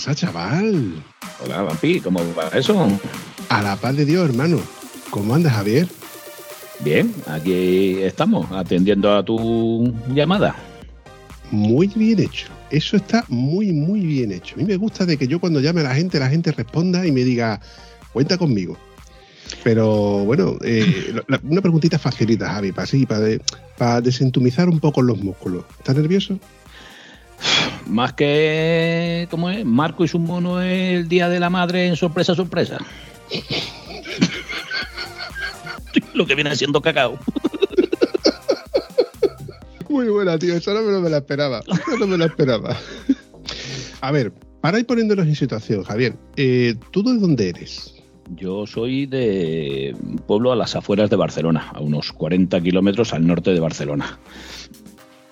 Pasa, chaval? Hola, Vampi, ¿cómo va eso? A la paz de Dios, hermano. ¿Cómo andas, Javier? Bien, aquí estamos, atendiendo a tu llamada. Muy bien hecho. Eso está muy, muy bien hecho. A mí me gusta de que yo cuando llame a la gente, la gente responda y me diga, cuenta conmigo. Pero bueno, eh, una preguntita facilita, Javi, para así, para, de- para desentumizar un poco los músculos. ¿Estás nervioso? Más que, ¿cómo es? Marco y su mono el día de la madre en sorpresa, sorpresa. Lo que viene siendo cacao. Muy buena, tío. Eso no me, la esperaba. Eso no me la esperaba. A ver, para ir poniéndonos en situación, Javier, eh, ¿tú de dónde eres? Yo soy de un pueblo a las afueras de Barcelona, a unos 40 kilómetros al norte de Barcelona.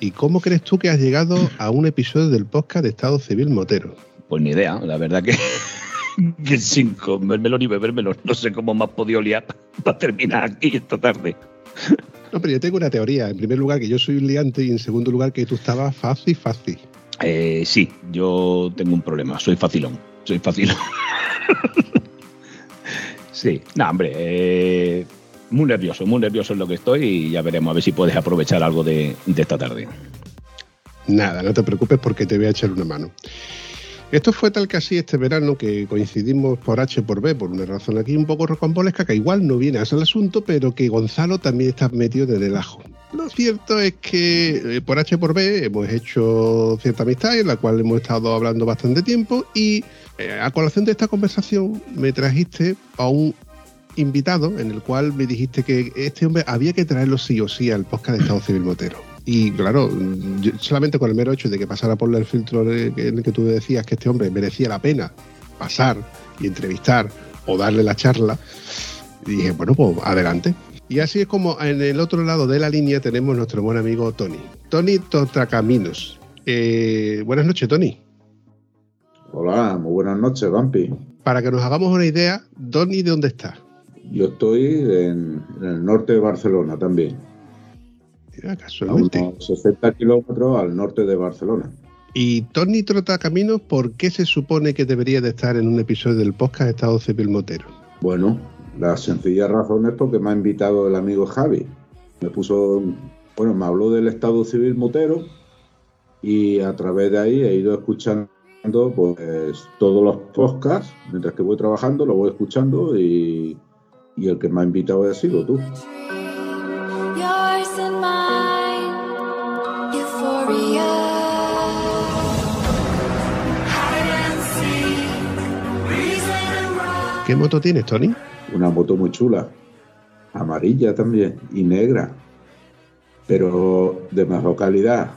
¿Y cómo crees tú que has llegado a un episodio del podcast de Estado Civil Motero? Pues ni idea, la verdad que, que sin comérmelo ni bebérmelo, no sé cómo me has podido liar para terminar aquí esta tarde. No, pero yo tengo una teoría. En primer lugar, que yo soy un liante y en segundo lugar, que tú estabas fácil, fácil. Eh, sí, yo tengo un problema, soy facilón, soy facilón. sí, no, hombre, eh, muy nervioso, muy nervioso es lo que estoy y ya veremos a ver si puedes aprovechar algo de, esta tarde. Nada, no te preocupes porque te voy a echar una mano. Esto fue tal que así este verano que coincidimos por H por B, por una razón aquí un poco rocambolesca, que igual no viene a ser el asunto, pero que Gonzalo también está metido en el ajo. Lo cierto es que eh, por H por B hemos hecho cierta amistad en la cual hemos estado hablando bastante tiempo y eh, a colación de esta conversación me trajiste a un invitado en el cual me dijiste que este hombre había que traerlo sí o sí al podcast de Estado Civil Motero. Y claro, yo- solamente con el mero hecho de que pasara por el filtro en el que tú decías que este hombre merecía la pena pasar y entrevistar o darle la charla, dije, bueno, pues adelante. Y así es como en el otro lado de la línea tenemos nuestro buen amigo Tony. Tony Totracaminos. Eh, buenas noches, Tony. Hola, muy buenas noches, Vampi. Para que nos hagamos una idea, Tony, ¿de dónde está? Yo estoy en, en el norte de Barcelona también, Mira, a casualmente. unos 60 kilómetros al norte de Barcelona. Y Tony Trotacaminos, ¿por qué se supone que debería de estar en un episodio del podcast Estado Civil Motero? Bueno, la sencilla razón es porque me ha invitado el amigo Javi. Me puso, bueno, me habló del Estado Civil Motero y a través de ahí he ido escuchando pues todos los podcasts, mientras que voy trabajando, lo voy escuchando y, y el que me ha invitado ha sido tú. ¿Qué moto tienes, Tony? Una moto muy chula, amarilla también y negra, pero de mejor calidad.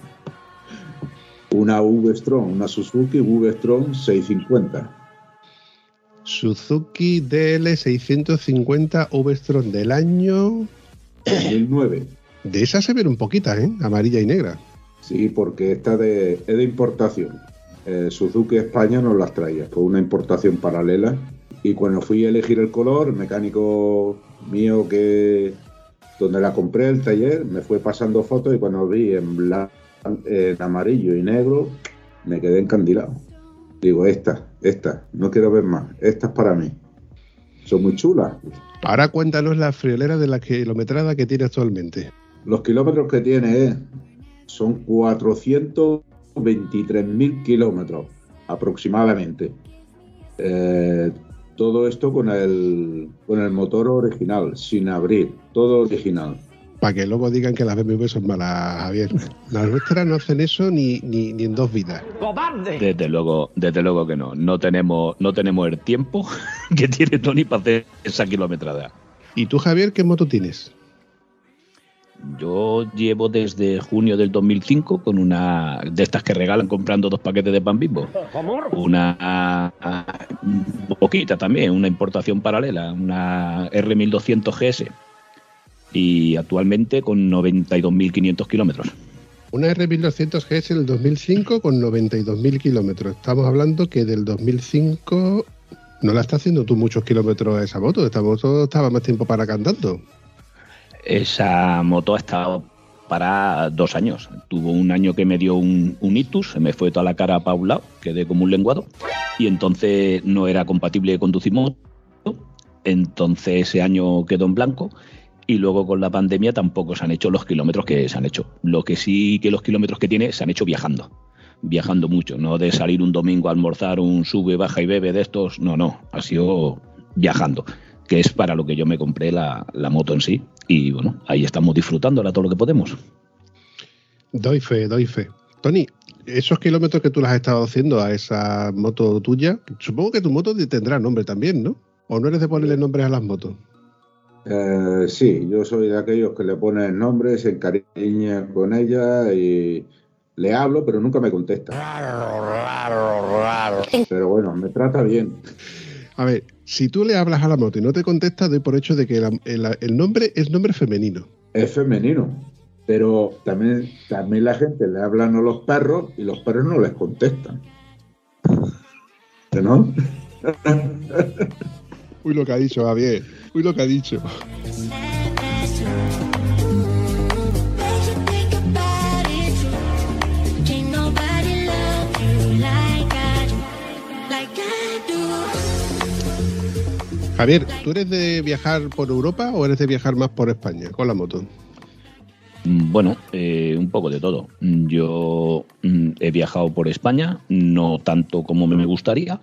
Una V-Strom, una Suzuki V-Strom 650. Suzuki DL650 V-Strom del año... 2009. De esas se ven un poquitas, ¿eh? Amarilla y negra. Sí, porque esta de, es de importación. Eh, Suzuki España nos las traía, fue una importación paralela. Y cuando fui a elegir el color, el mecánico mío que donde la compré el taller me fue pasando fotos y cuando vi en, blan- en amarillo y negro me quedé encandilado. Digo, esta, esta, no quiero ver más, esta es para mí. Son muy chulas. Ahora cuéntanos la friolera de la kilometrada que tiene actualmente. Los kilómetros que tiene eh, son 423.000 kilómetros aproximadamente. Eh, todo esto con el, con el motor original, sin abrir, todo original. Para que luego digan que las BMW son malas, Javier. Las nuestras no hacen eso ni, ni, ni en dos vidas. Desde luego, desde luego que no. No tenemos, no tenemos el tiempo que tiene Tony para hacer esa kilometrada. ¿Y tú, Javier, qué moto tienes? Yo llevo desde junio del 2005 con una de estas que regalan comprando dos paquetes de pan bimbo. Una ah, poquita también, una importación paralela, una R1200 GS. Y actualmente con 92.500 kilómetros. Una R1200 GS del 2005 con 92.000 kilómetros. Estamos hablando que del 2005 no la está haciendo tú muchos kilómetros esa moto. Esta moto estaba más tiempo para cantando. Esa moto ha estado para dos años. Tuvo un año que me dio un, un ictus, se me fue toda la cara para un lado, quedé como un lenguado, y entonces no era compatible conducir moto. Entonces ese año quedó en blanco y luego con la pandemia tampoco se han hecho los kilómetros que se han hecho. Lo que sí que los kilómetros que tiene se han hecho viajando. Viajando mucho, no de salir un domingo a almorzar un sube, baja y bebe de estos, no, no, ha sido viajando, que es para lo que yo me compré la, moto en sí. Y bueno, ahí estamos disfrutándola todo lo que podemos. Doy fe, doy fe. Tony, esos kilómetros que tú las has estado haciendo a esa moto tuya, supongo que tu moto tendrá nombre también, ¿no? ¿O no eres de ponerle nombres a las motos? Eh, sí, yo soy de aquellos que le ponen nombres, se encariñan con ella y le hablo, pero nunca me contesta. Pero bueno, me trata bien. A ver, si tú le hablas a la moto y no te contesta, doy por hecho de que el nombre es nombre femenino. Es femenino, pero también, también la gente le hablan a los perros y los perros no les contestan. ¿No? Uy, lo que ha dicho, Javier. Uy, lo que ha dicho. Javier, ¿tú eres de viajar por Europa o eres de viajar más por España con la moto? Mm, Bueno, eh, un poco de todo. Mm, Yo mm, he viajado por España, no tanto como me gustaría,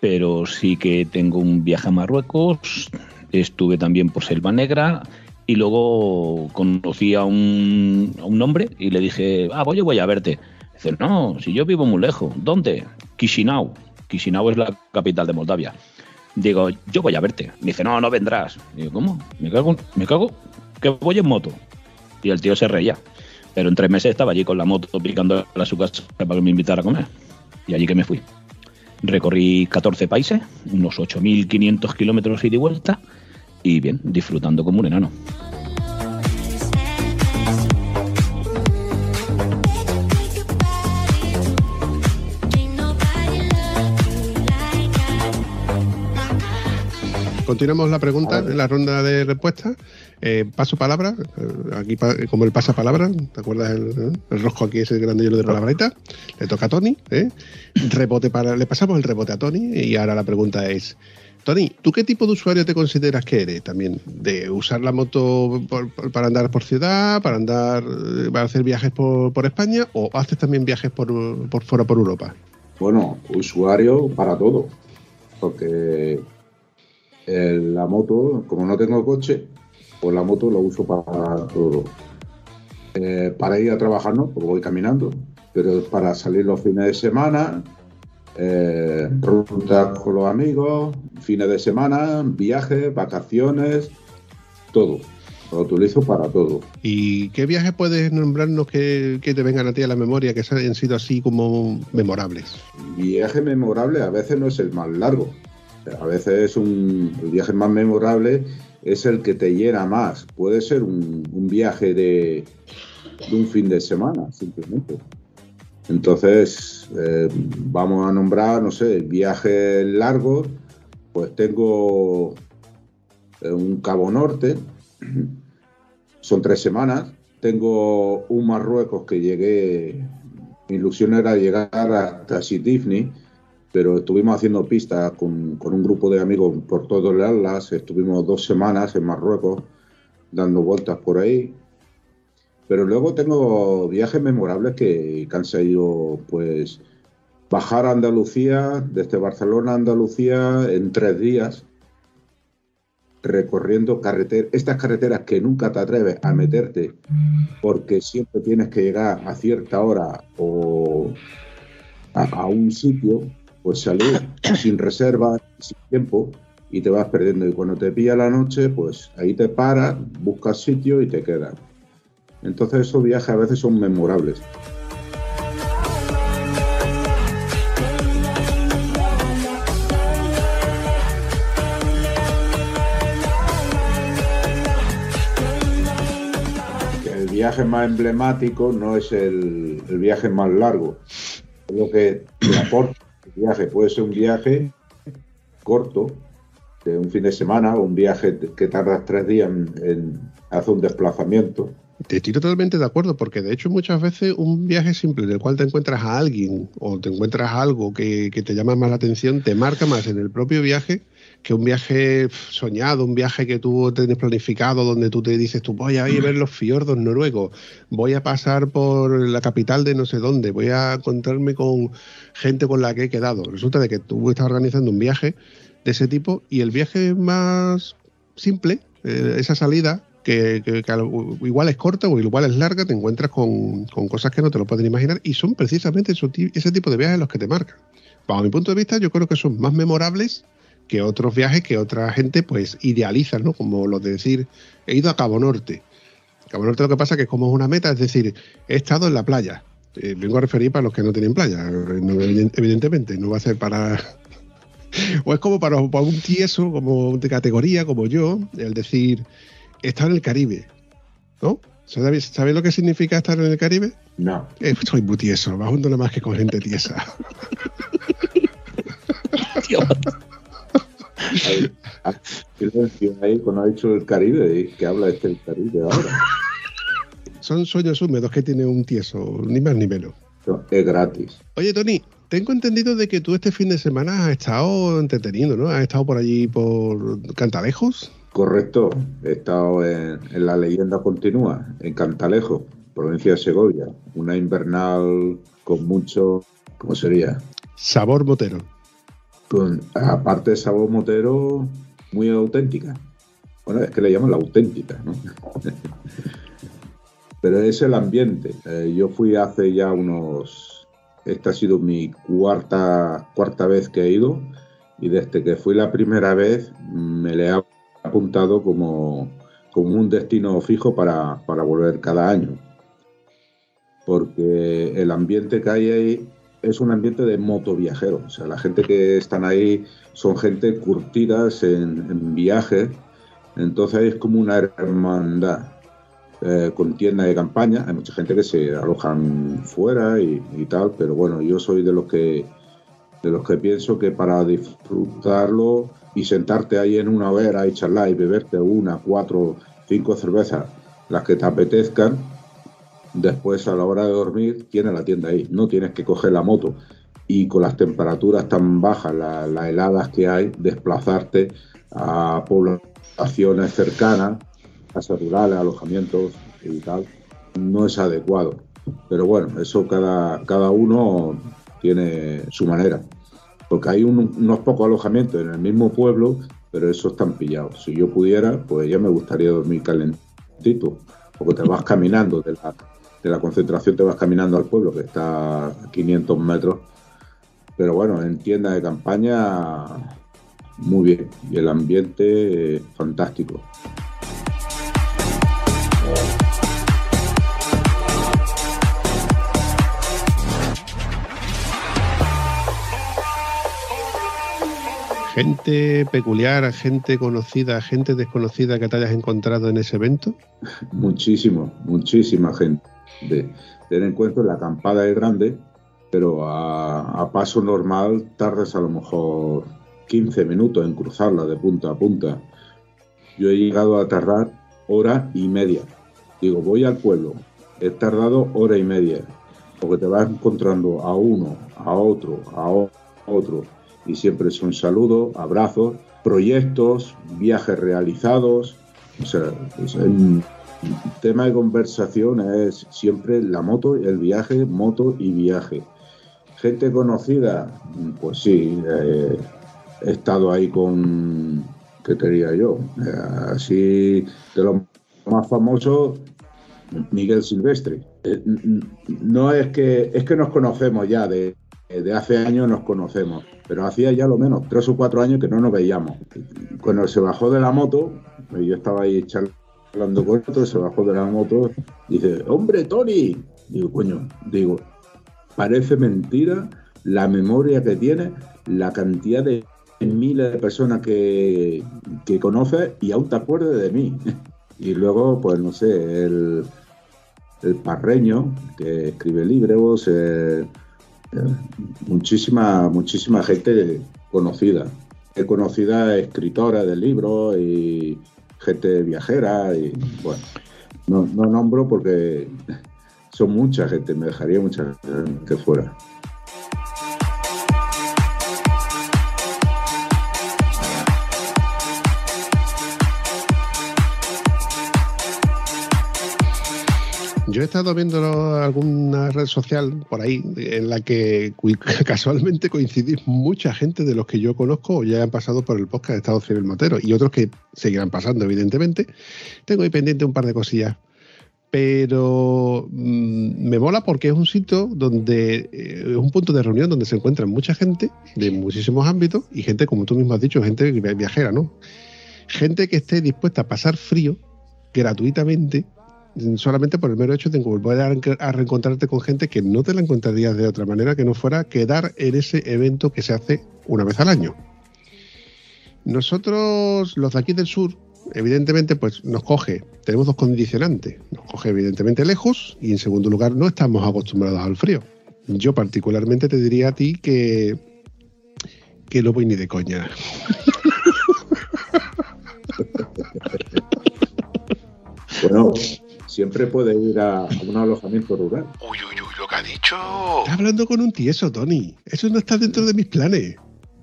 pero sí que tengo un viaje a Marruecos, estuve también por Selva Negra y luego conocí a un, un hombre y le dije, ah, voy, voy a verte. Dice, no, si yo vivo muy lejos, ¿dónde? Chisinau. Chisinau es la capital de Moldavia. Digo, yo voy a verte. Me dice, no, no vendrás. Digo, ¿cómo? Me cago, me cago, que voy en moto. Y el tío se reía. Pero en tres meses estaba allí con la moto picando a su casa para que me invitara a comer. Y allí que me fui. Recorrí 14 países, unos 8.500 kilómetros ida y vuelta. Y bien, disfrutando como un enano. Continuamos la pregunta en la ronda de respuestas. Eh, paso palabra, eh, aquí pa- como el pasapalabra, ¿te acuerdas el, el rosco aquí ese grande lleno de palabritas? Le toca a Tony, ¿eh? Rebote para, le pasamos el rebote a Tony y ahora la pregunta es, Tony, ¿tú qué tipo de usuario te consideras que eres también? ¿De usar la moto para andar por ciudad, para andar, eh, para hacer viajes por, España o haces también viajes por, fuera por Europa? Bueno, usuario para todo. Porque eh, la moto, como no tengo coche, pues la moto la uso para todo. Eh, para ir a trabajar no, porque voy caminando, pero para salir los fines de semana, eh, rutas con los amigos, fines de semana, viajes, vacaciones, todo. Lo utilizo para todo. ¿Y qué viajes puedes nombrarnos que, que te vengan a ti a la memoria, que hayan sido así como memorables? viaje memorable a veces no es el más largo. A veces es un, el viaje más memorable es el que te llena más. Puede ser un, un viaje de, de un fin de semana, simplemente. Entonces, eh, vamos a nombrar, no sé, viajes largos. Pues tengo eh, un Cabo Norte, son tres semanas. Tengo un Marruecos que llegué, mi ilusión era llegar hasta Sitifni, pero estuvimos haciendo pistas con, con un grupo de amigos por todo el Atlas. Estuvimos dos semanas en Marruecos dando vueltas por ahí. Pero luego tengo viajes memorables que, han sido, pues, bajar a Andalucía, desde Barcelona a Andalucía en tres días, recorriendo carreteras, estas carreteras que nunca te atreves a meterte porque siempre tienes que llegar a cierta hora o a, a un sitio, pues salir sin reserva, sin tiempo y te vas perdiendo. Y cuando te pilla la noche, pues ahí te paras, buscas sitio y te quedas. Entonces esos viajes a veces son memorables. El viaje más emblemático no es el, viaje más largo. Lo que te aporta el viaje. Puede ser un viaje corto, de un fin de semana, un viaje que tardas tres días en, en hacer un desplazamiento. Estoy totalmente de acuerdo, porque de hecho muchas veces un viaje simple en el cual te encuentras a alguien o te encuentras algo que, te llama más la atención, te marca más en el propio viaje que un viaje soñado, un viaje que tú tienes planificado, donde tú te dices, voy a ir a ver los fiordos noruegos, voy a pasar por la capital de no sé dónde, voy a encontrarme con gente con la que he quedado. Resulta de que tú estás organizando un viaje de ese tipo y el viaje más simple, eh, esa salida, que, que- que al- igual es corta o igual es larga, te encuentras con, con cosas que no te lo pueden imaginar y son precisamente ese tipo de viajes los que te marcan. Bajo mi punto de vista, yo creo que son más memorables que otros viajes que otra gente pues idealiza, ¿no? Como lo de decir, he ido a Cabo Norte. Cabo Norte lo que pasa que es como es una meta, es decir, he estado en la playa. Eh, vengo a referir para los que no tienen playa, evidentemente, no va a ser para... o es como para, para un tieso, como de categoría, como yo, el decir, he estado en el Caribe, ¿no? ¿Sabéis sabéis lo que significa estar en el Caribe? No. Eh, soy muy tieso, me junto nada más que con gente tiesa. Silencio ahí cuando ha dicho el Caribe, que habla este del Caribe ahora. Son sueños húmedos que tiene un tieso, ni más ni menos. No, Es gratis. Oye, Tony, tengo entendido de que tú este fin de semana has estado entreteniendo, ¿no? Has estado por allí por Cantalejos. Correcto. He estado en, en la leyenda continua, en Cantalejo, provincia de Segovia. Una invernal con mucho, ¿cómo sería? Sabor motero. Con, aparte de sabor motero, muy auténtica. Bueno, es que le llaman la auténtica, ¿no? Pero es el ambiente. Eh, yo fui hace ya unos... Esta ha sido mi cuarta, cuarta vez que he ido y desde que fui la primera vez me le he apuntado como, como un destino fijo para, para volver cada año. Porque el ambiente que hay ahí es un ambiente de motoviajeros. O sea, la gente que están ahí son gente curtidas en, en viajes. Entonces es como una hermandad eh, con tienda de campaña. Hay mucha gente que se alojan fuera y, y tal, pero bueno, yo soy de los que de los que pienso que para disfrutarlo y sentarte ahí en una hoguera y charlar y beberte una, cuatro, cinco cervezas, las que te apetezcan, después a la hora de dormir tienes la tienda ahí, no tienes que coger la moto y con las temperaturas tan bajas, la- las heladas que hay, desplazarte a poblaciones cercanas, casas rurales, alojamientos y tal, no es adecuado. Pero bueno, eso cada, cada uno tiene su manera. Porque hay un- unos pocos alojamientos en el mismo pueblo, pero esos están pillados. Si yo pudiera, pues ya me gustaría dormir calentito, porque te vas caminando de la, de la concentración, te vas caminando al pueblo, que está a 500 metros. Pero bueno, en tienda de campaña, muy bien. Y el ambiente, eh, fantástico. Gente peculiar, gente conocida, gente desconocida que te hayas encontrado en ese evento. Muchísimo, muchísima gente. Ten en cuenta, la acampada es grande, pero a, a paso normal tardas a lo mejor 15 minutos en cruzarla de punta a punta. Yo he llegado a tardar hora y media. Digo, voy al pueblo, he tardado hora y media, porque te vas encontrando a uno, a otro, a otro, y siempre son saludos, abrazos, proyectos, viajes realizados. O sea, es el tema de conversación es siempre la moto, el viaje, moto y viaje. Gente conocida, pues sí, eh, he estado ahí con, ¿qué te yo? Eh, así, de los más famosos, Miguel Silvestre. Eh, no es que, es que nos conocemos ya, de, de hace años nos conocemos, pero hacía ya lo menos tres o cuatro años que no nos veíamos. Cuando se bajó de la moto, pues yo estaba ahí charlando con otro, se bajó de la moto dice, hombre, Tony. Digo, coño, digo, parece mentira la memoria que tiene, la cantidad de miles de personas que, que conoces y aún te acuerdas de mí. Y luego, pues no sé, el, el parreño que escribe libros, eh, eh, muchísima, muchísima gente conocida. He conocida escritora de libros y gente viajera y bueno, no, no nombro porque son mucha gente, me dejaría mucha gente fuera. Yo he estado viendo alguna red social por ahí en la que casualmente coincidís mucha gente de los que yo conozco o ya han pasado por el podcast de Estado Civil Motero y otros que seguirán pasando, evidentemente. Tengo ahí pendiente un par de cosillas. Pero mm, me mola porque es un sitio donde eh, es un punto de reunión donde se encuentran mucha gente de muchísimos ámbitos y gente, como tú mismo has dicho, gente vi- viajera, ¿no? Gente que esté dispuesta a pasar frío gratuitamente solamente por el mero hecho de volver a, re- a reencontrarte con gente que no te la encontrarías de otra manera que no fuera quedar en ese evento que se hace una vez al año. Nosotros, los de aquí del sur, evidentemente, pues nos coge, tenemos dos condicionantes. Nos coge evidentemente lejos y en segundo lugar no estamos acostumbrados al frío. Yo particularmente te diría a ti que, que no voy ni de coña. Bueno, siempre puede ir a, a un alojamiento rural. Uy, uy, uy, lo que ha dicho. Estás hablando con un tieso, Tony. Eso no está dentro de mis planes.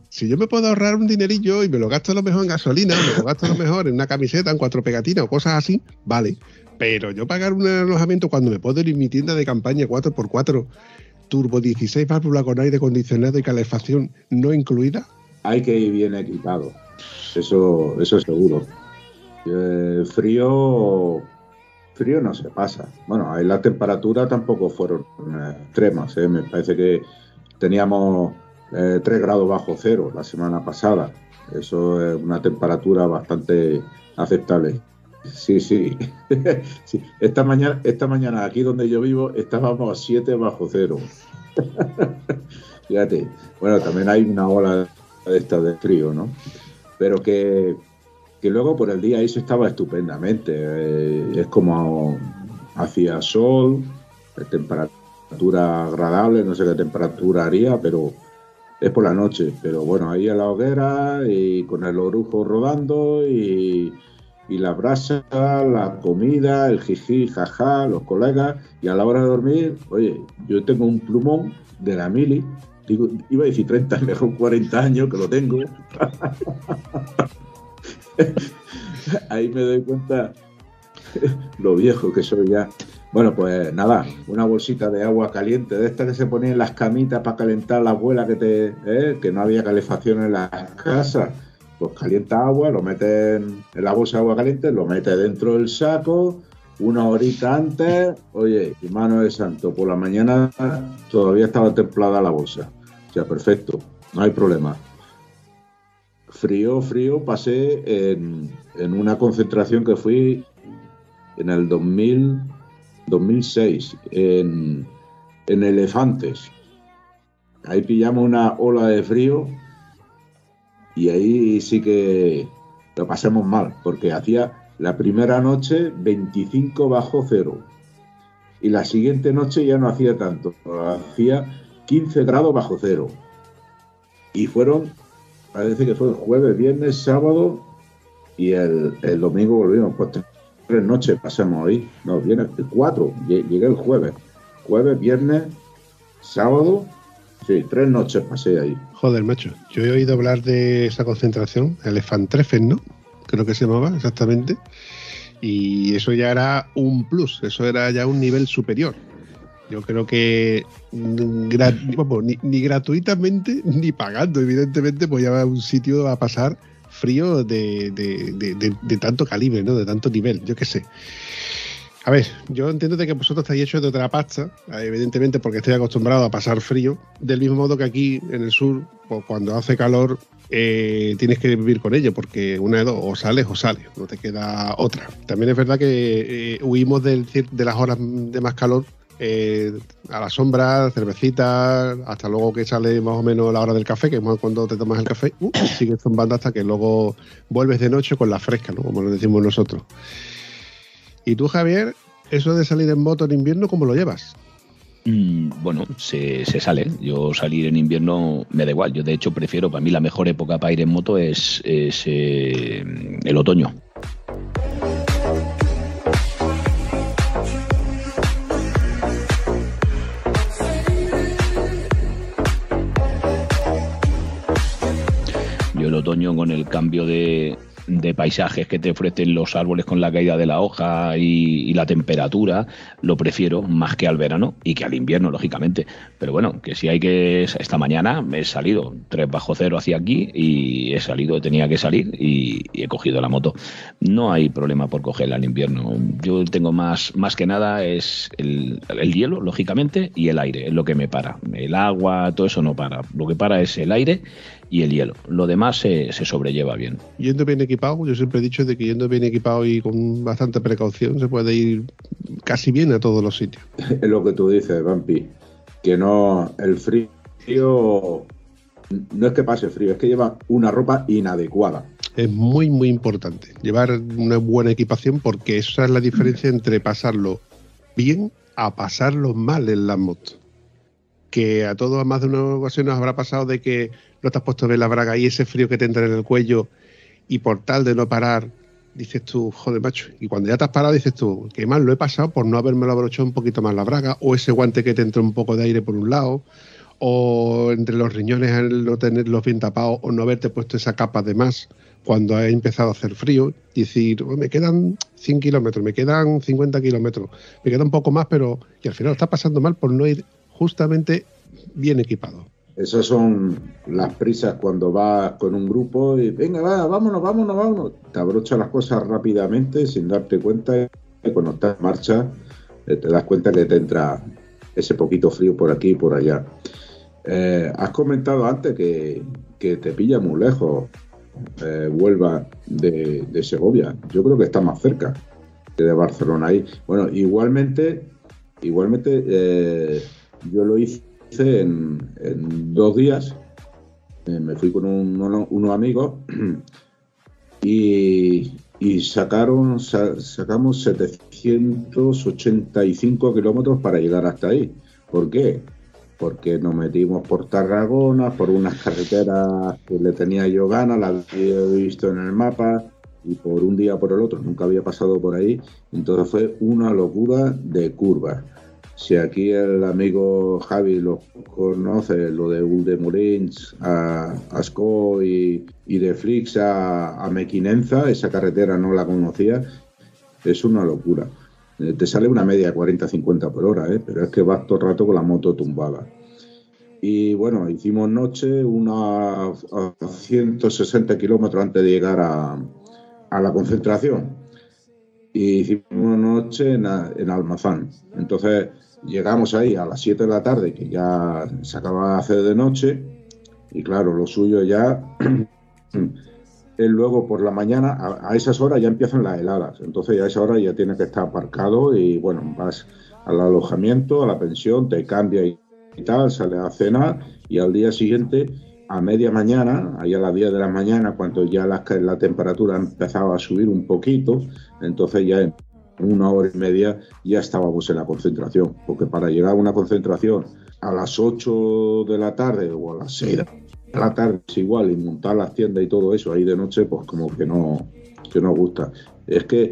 Si yo me puedo ahorrar un dinerillo y me lo gasto a lo mejor en gasolina, me lo gasto a lo mejor en una camiseta, en cuatro pegatinas o cosas así, vale. Pero yo pagar un alojamiento cuando me puedo ir en mi tienda de campaña 4x4, turbo 16 válvula con aire acondicionado y calefacción no incluida, Hay que ir bien equipado. Eso, eso es seguro. Eh, frío, frío no se pasa. Bueno, ahí la temperatura tampoco fueron eh, extremas. ¿eh? Me parece que teníamos eh, 3 grados bajo cero la semana pasada. Eso es una temperatura bastante aceptable. Sí, sí. Sí. Esta, mañana, esta mañana aquí donde yo vivo estábamos a 7 bajo cero. Fíjate. Bueno, también hay una ola de esta de frío, ¿no? Pero que, que luego por el día se estaba estupendamente. Eh, es como hacía sol, eh, temperatura agradable, no sé qué temperatura haría, pero es por la noche. Pero bueno, ahí a la hoguera y con el orujo rodando y, y la brasa, la comida, el jiji, jaja, los colegas. Y a la hora de dormir, oye, yo tengo un plumón de la mili. Digo, iba a decir 30, mejor 40 años que lo tengo. Ahí me doy cuenta lo viejo que soy ya. Bueno, pues nada, una bolsita de agua caliente, de esta que se ponía en las camitas para calentar la abuela que te, ¿eh? que no había calefacción en las casas. Pues calienta agua, lo mete en, la bolsa de agua caliente, lo mete dentro del saco, una horita antes, oye, y mano de santo, por la mañana todavía estaba templada la bolsa. O sea, perfecto, no hay problema. Frío, frío, pasé en, en una concentración que fui en el 2000, 2006, en, en Elefantes. Ahí pillamos una ola de frío y ahí sí que lo pasamos mal, porque hacía la primera noche 25 bajo cero y la siguiente noche ya no hacía tanto, hacía 15 grados bajo cero. Y fueron, parece que fue el jueves, viernes, sábado y el, domingo volvimos. Pues tres, noches pasamos ahí. No, viernes, cuatro. Lle- Llegué el jueves. Jueves, viernes, sábado. Sí, tres noches pasé ahí. Joder, macho. Yo he oído hablar de esa concentración, Elefantreffen, ¿no? Creo que se llamaba exactamente. Y eso ya era un plus, eso era ya un nivel superior. Yo creo que ni, gratuitamente ni pagando, evidentemente, pues ya va a un sitio a pasar frío de, de- de- tanto calibre, ¿no? De tanto nivel, yo qué sé. A ver, yo entiendo de que vosotros estáis hechos de otra pasta, evidentemente porque estoy acostumbrado a pasar frío, del mismo modo que aquí en el sur, pues cuando hace calor, eh, tienes que vivir con ello, porque una de dos, o sales o sales, no te queda otra. También es verdad que eh, huimos de las horas de más calor eh, a la sombra, cervecita, hasta luego que sale más o menos la hora del café, que es cuando te tomas el café, uh, sigues zumbando hasta que luego vuelves de noche con la fresca, ¿no? como lo decimos nosotros. Y tú, Javier, eso de salir en moto en invierno, ¿cómo lo llevas? Mm, Bueno, se, sale. Yo salir en invierno me da igual. Yo, de hecho, prefiero, para mí, la mejor época para ir en moto es, es, eh, el otoño. Con el cambio de, de paisajes que te ofrecen los árboles con la caída de la hoja y, la temperatura, lo prefiero más que al verano y que al invierno, lógicamente. Pero bueno, que si hay que... Esta mañana me he salido 3 bajo cero hacia aquí y he salido, tenía que salir y, y he cogido la moto. No hay problema por cogerla en invierno. Yo tengo más, más que nada es el, el hielo, lógicamente, y el aire, es lo que me para. El agua, todo eso no para. Lo que para es el aire y el hielo. Lo demás se, se sobrelleva bien. Yendo bien equipado, yo siempre he dicho de que yendo bien equipado y con bastante precaución se puede ir casi bien a todos los sitios. Es lo que tú dices, Vampi, que no, el frío no es que pase frío, es que lleva una ropa inadecuada. Es muy, muy importante llevar una buena equipación porque esa es la diferencia entre pasarlo bien a pasarlo mal en la moto. Que a todos, a más de una ocasión, nos habrá pasado de que no te has puesto bien la braga y ese frío que te entra en el cuello y por tal de no parar, dices tú, joder, macho. Y cuando ya te has parado, dices tú, qué mal lo he pasado por no haberme abrochado un poquito más la braga o ese guante que te entra un poco de aire por un lado o entre los riñones el no tenerlos bien tapados o no haberte puesto esa capa de más cuando ha empezado a hacer frío decir, "Oh, me quedan 100 kilómetros, me quedan 50 kilómetros, me queda un poco más, pero y al final lo está pasando mal por no ir justamente bien equipado. Esas son las prisas cuando vas con un grupo y venga, va, vámonos, vámonos, vámonos. Te abrochas las cosas rápidamente sin darte cuenta y cuando estás en marcha eh, te das cuenta que te entra ese poquito frío por aquí y por allá. Eh, has comentado antes que, te pilla muy lejos eh, Huelva de, de Segovia. Yo creo que está más cerca que de Barcelona ahí. Bueno, igualmente, igualmente eh, yo lo hice en, dos días. Eh, me fui con un- uno- unos amigos y, y sacaron, sa- sacamos 785 kilómetros para llegar hasta ahí. ¿Por qué? Porque nos metimos por Tarragona, por unas carreteras que le tenía yo ganas, las había visto en el mapa, y por un día por el otro, nunca había pasado por ahí. Entonces fue una locura de curvas. Si aquí el amigo Javi lo conoce, lo de Uldemurins a Asco y, y de Flix a, Mequinenza, esa carretera no la conocía, es una locura. Eh, Te sale una media 40-50 por hora, ¿eh? pero es que vas todo el rato con la moto tumbada. Y bueno, hicimos noche una a 160 kilómetros antes de llegar a, a la concentración. Y hicimos noche en Almazán. Entonces llegamos ahí a las 7 de la tarde, que ya se acaba de hacer de noche. Y claro, lo suyo ya es luego por la mañana, a, esas horas ya empiezan las heladas. Entonces ya a esa hora ya tienes que estar aparcado y bueno, vas al alojamiento, a la pensión, te cambia y, tal, sales a cenar y al día siguiente, a media mañana, ahí a las 10 de la mañana, cuando ya la, la temperatura empezaba a subir un poquito, entonces ya una hora y media ya estábamos en la concentración, porque para llegar a una concentración a las 8 de la tarde o a las 6 de la tarde es igual y montar las tiendas y todo eso ahí de noche, pues como que no, que no gusta. Es que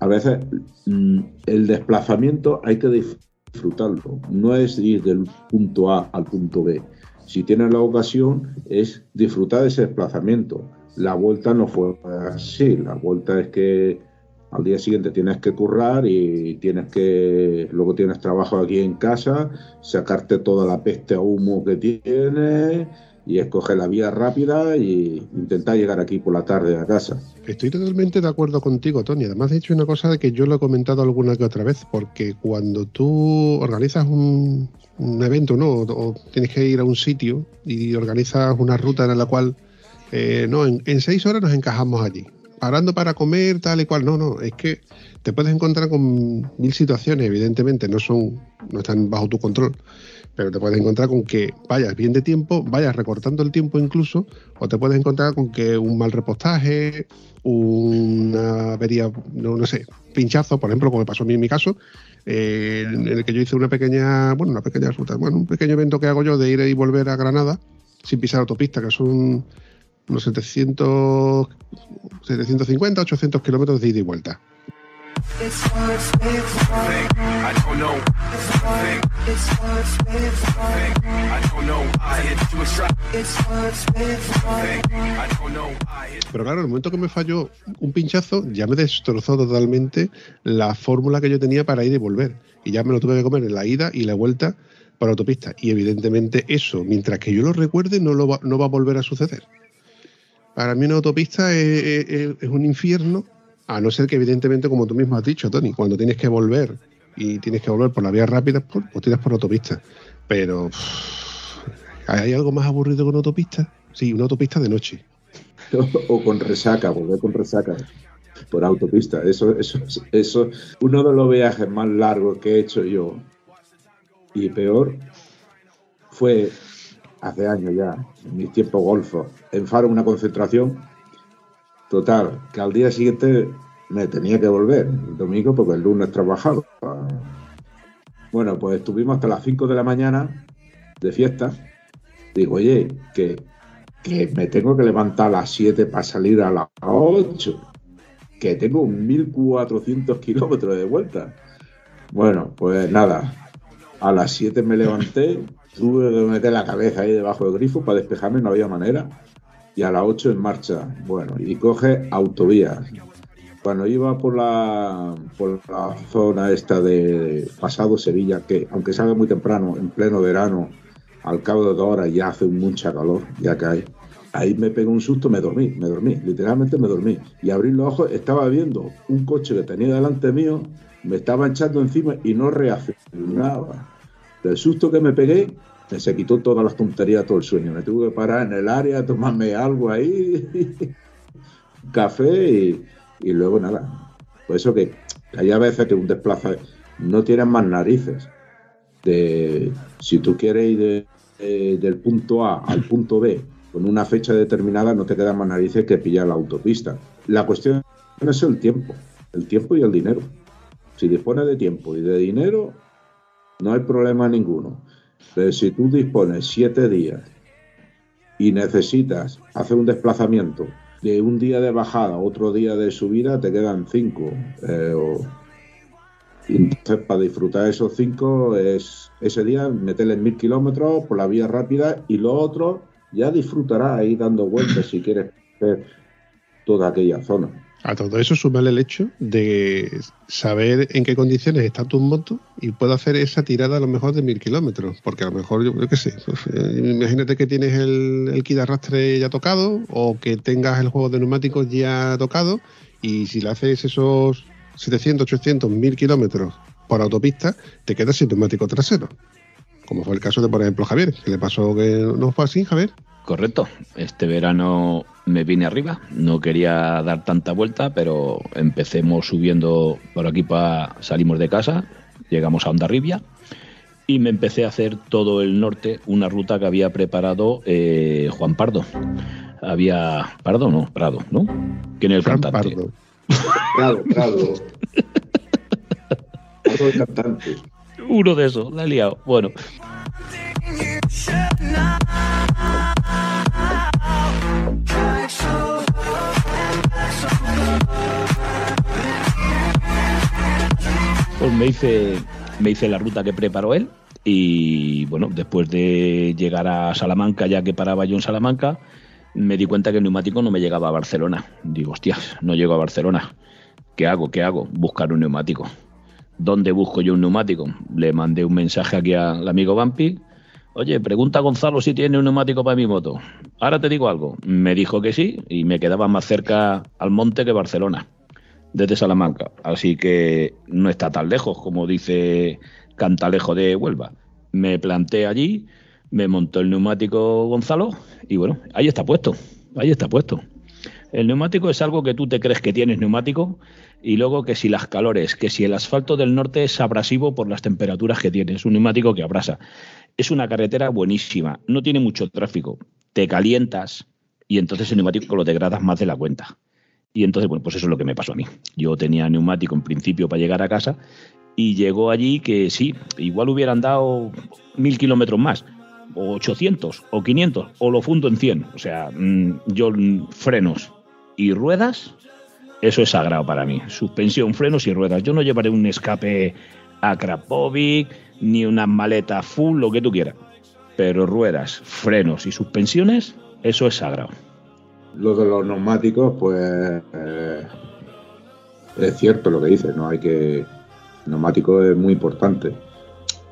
a veces mm, el desplazamiento hay que disfrutarlo, no es ir del punto A al punto B. Si tienes la ocasión, es disfrutar ese desplazamiento. La vuelta no fue así, la vuelta es que al día siguiente tienes que currar y tienes que, luego tienes trabajo aquí en casa, sacarte toda la peste a humo que tienes y escoger la vía rápida y intentar llegar aquí por la tarde a casa. Estoy totalmente de acuerdo contigo, Tony. Además, he dicho una cosa que yo lo he comentado alguna que otra vez, porque cuando tú organizas un, evento, ¿no? O, tienes que ir a un sitio y organizas una ruta en la cual eh, no, en seis horas nos encajamos allí. Parando para comer, tal y cual. No, no, es que te puedes encontrar con mil situaciones, evidentemente, no son, no están bajo tu control, pero te puedes encontrar con que vayas bien de tiempo, vayas recortando el tiempo incluso, o te puedes encontrar con que un mal repostaje, una avería, no, no sé, pinchazo, por ejemplo, como me pasó a mí en mi caso, eh, en el que yo hice una pequeña, bueno, una pequeña ruta, bueno, un pequeño evento que hago yo de ir y volver a Granada sin pisar autopista, que son unos 700, 750, 800 kilómetros de ida y vuelta. Pero claro, en el momento que me falló un pinchazo, ya me destrozó totalmente la fórmula que yo tenía para ir y volver. Y ya me lo tuve que comer en la ida y la vuelta por autopista. Y evidentemente eso, mientras que yo lo recuerde, no va a volver a suceder. Para mí una autopista es, un infierno, a no ser que evidentemente, como tú mismo has dicho, Tony, cuando tienes que volver y tienes que volver por la vía rápida, pues, pues tiras por autopista. Pero, ¿hay algo más aburrido que una autopista? Sí, una autopista de noche. o con resaca, volver con resaca por autopista. Eso, eso, eso, uno de los viajes más largos que he hecho yo y peor fue hace años ya, en mis tiempos golfos, en Faro una concentración total, que al día siguiente me tenía que volver el domingo porque el lunes trabajaba. Bueno, pues estuvimos hasta las 5 de la mañana de fiesta. Digo, oye, que que me tengo que levantar a las 7 para salir a las 8, que tengo 1400 kilómetros de vuelta. Bueno, pues nada, a las 7 me levanté, tuve que meter la cabeza ahí debajo del grifo para despejarme, no había manera, y a las 8 en marcha. Bueno, y coge autovías. Cuando iba por la, por la zona esta de pasado Sevilla, que aunque salga muy temprano, en pleno verano, al cabo de dos horas ya hace mucha calor, ya cae. Ahí me pegó un susto, me dormí, me dormí, literalmente me dormí. Y abrí los ojos, estaba viendo un coche que tenía delante mío, me estaba echando encima y no reaccionaba. Del susto que me pegué, se quitó todas las tonterías, todo el sueño. Me tuve que parar en el área, tomarme algo ahí, café y, y luego nada. Por eso que hay a veces que un desplaza no tienes más narices. De, si tú quieres ir de- de- del punto A al punto B con una fecha determinada, no te queda más narices que pillar la autopista. La cuestión es el tiempo, el tiempo y el dinero. Si dispones de tiempo y de dinero, no hay problema ninguno. Si tú dispones siete días y necesitas hacer un desplazamiento de un día de bajada, otro día de subida, te quedan cinco. eh, entonces, para disfrutar esos cinco, es ese día meterle mil kilómetros por la vía rápida y lo otro ya disfrutarás ahí dando vueltas si quieres ver toda aquella zona. A todo eso sumarle el hecho de saber en qué condiciones está tu moto y puedo hacer esa tirada a lo mejor de mil kilómetros. Porque a lo mejor, yo, yo qué sé, pues, eh, imagínate que tienes el, el kit de arrastre ya tocado o que tengas el juego de neumáticos ya tocado y si le haces esos 700, 800, 1000 kilómetros por autopista, te quedas sin neumático trasero. Como fue el caso de, por ejemplo, Javier, que le pasó que no fue así, Javier. Correcto. Este verano me vine arriba. No quería dar tanta vuelta, pero empecemos subiendo por aquí para salimos de casa, llegamos a Ondarribia y me empecé a hacer todo el norte, una ruta que había preparado eh, Juan Pardo. Había Pardo, no, Prado, ¿no? ¿Quién es el cantante? Pardo. Claro, claro. Todo el cantante. Uno de esos, la he liado. Bueno, pues me hice, me hice la ruta que preparó él y bueno, después de llegar a Salamanca, ya que paraba yo en Salamanca, me di cuenta que el neumático no me llegaba a Barcelona. Digo, hostias, no llego a Barcelona. ¿Qué hago? ¿Qué hago? Buscar un neumático. ¿Dónde busco yo un neumático? Le mandé un mensaje aquí al amigo Vampi. Oye, pregunta a Gonzalo si tiene un neumático para mi moto. Ahora te digo algo. Me dijo que sí y me quedaba más cerca al monte que Barcelona, desde Salamanca. Así que no está tan lejos como dice Cantalejo de Huelva. Me planté allí, me montó el neumático Gonzalo y bueno, ahí está puesto. Ahí está puesto. El neumático es algo que tú te crees que tienes neumático y luego que si las calores, que si el asfalto del norte es abrasivo por las temperaturas que tiene, un neumático que abrasa. Es una carretera buenísima, no tiene mucho tráfico, te calientas y entonces el neumático lo degradas más de la cuenta. Y entonces, bueno, pues eso es lo que me pasó a mí. Yo tenía neumático en principio para llegar a casa y llegó allí que sí, igual hubieran dado mil kilómetros más, o 800, o 500, o lo fundo en 100. O sea, mm, yo mm, frenos y ruedas, eso es sagrado para mí. Suspensión, frenos y ruedas. Yo no llevaré un escape a Krapovic, ni unas maletas full, lo que tú quieras. Pero ruedas, frenos y suspensiones, eso es sagrado. Lo de los neumáticos, pues eh, es cierto lo que dices, ¿no? Hay que. Neumático es muy importante.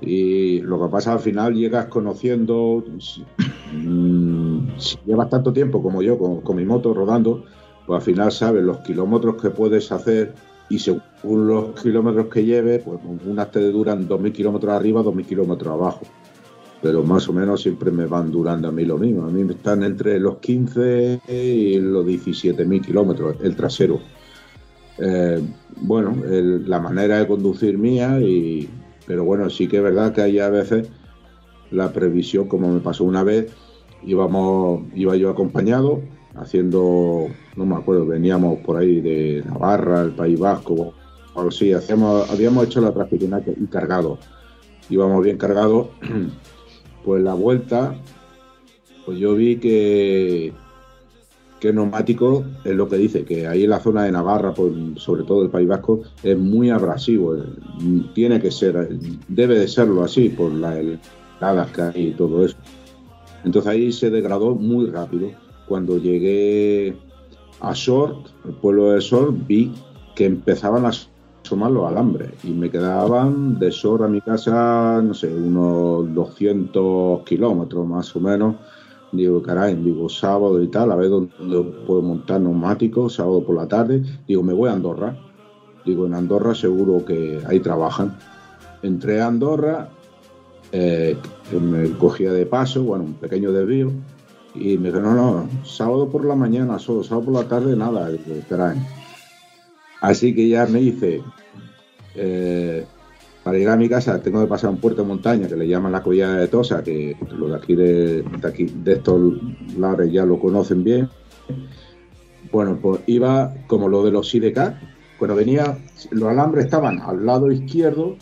Y lo que pasa al final llegas conociendo. Si, mm, si llevas tanto tiempo como yo con, con mi moto rodando, pues al final sabes los kilómetros que puedes hacer y según los kilómetros que lleves, pues unas te duran 2.000 kilómetros arriba, 2.000 kilómetros abajo. Pero más o menos siempre me van durando a mí lo mismo. A mí me están entre los 15 y los 17.000 kilómetros, el trasero. Eh, bueno, la manera de conducir mía, y, pero bueno, sí que es verdad que hay a veces la previsión, como me pasó una vez, íbamos, iba yo acompañado, haciendo, no me acuerdo, veníamos por ahí de Navarra, el País Vasco, o algo así, hacíamos, habíamos hecho la traficina y cargado, íbamos bien cargados, pues la vuelta, pues yo vi que que neumático es lo que dice, que ahí en la zona de Navarra, pues, sobre todo el País Vasco, es muy abrasivo. Tiene que ser, debe de serlo así, por las heladas que hay y todo eso. Entonces ahí se degradó muy rápido. Cuando llegué a Sort, el pueblo de Sort, vi que empezaban a asomar los alambres y me quedaban de Sort a mi casa, no sé, unos 200 kilómetros más o menos. Digo, caray, digo, sábado y tal, a ver dónde puedo montar neumáticos, sábado por la tarde. Digo, me voy a Andorra. Digo, en Andorra seguro que ahí trabajan. Entré a Andorra, eh, me cogía de paso, bueno, un pequeño desvío, y me dijo, no, no, sábado por la mañana solo, sábado por la tarde nada. Digo, caray. Así que ya me hice, eh, para llegar a mi casa tengo que pasar un puerto de montaña que le llaman la collada de Tosa, que los de aquí de, aquí de estos lares ya lo conocen bien. Bueno, pues iba como lo de los sidecar, cuando venía, los alambres estaban al lado izquierdo,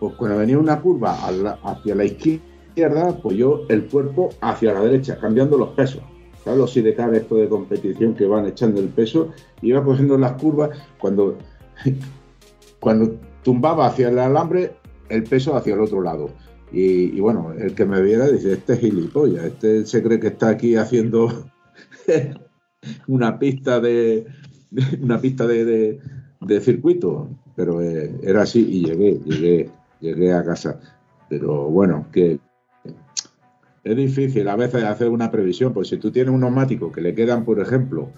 pues cuando venía una curva hacia la izquierda, pues yo el cuerpo hacia la derecha, cambiando los pesos. Los sidecar estos de competición que van echando el peso, iba cogiendo las curvas cuando cuando tumbaba hacia el alambre, el peso hacia el otro lado. Y, bueno, el que me viera dice, este es gilipollas, este se cree que está aquí haciendo una pista de, una pista de circuito. Pero eh, era así y llegué, llegué, llegué a casa. Pero bueno, que es difícil a veces hacer una previsión, porque si tú tienes un neumático que le quedan, por ejemplo,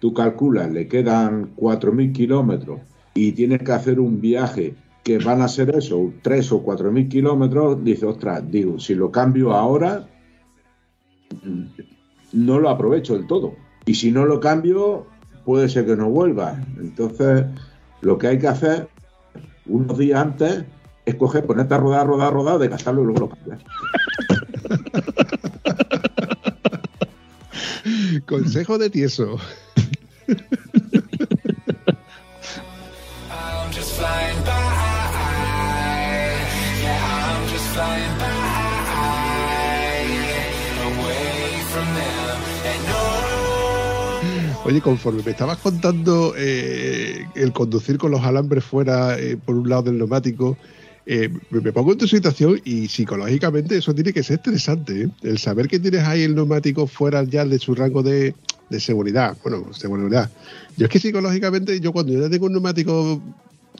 tú calculas, le quedan 4.000 kilómetros y tienes que hacer un viaje que van a ser eso, 3 o 4.000 kilómetros, dices, ostras, digo, si lo cambio ahora, no lo aprovecho del todo. Y si no lo cambio, puede ser que no vuelva. Entonces, lo que hay que hacer unos días antes es coger, ponerte a rodar, rodar, rodar, desgastarlo y luego lo cambias. Consejo de tieso. I'm just flying by. Yeah, I'm just flying by. Away from them. And no. Oye, conforme me estabas contando eh, el conducir con los alambres fuera eh, por un lado del neumático, eh, me, pongo en tu situación y psicológicamente eso tiene que ser estresante. ¿eh? El saber que tienes ahí el neumático fuera ya de su rango de, de seguridad. Bueno, seguridad. Yo es que psicológicamente, yo cuando yo tengo un neumático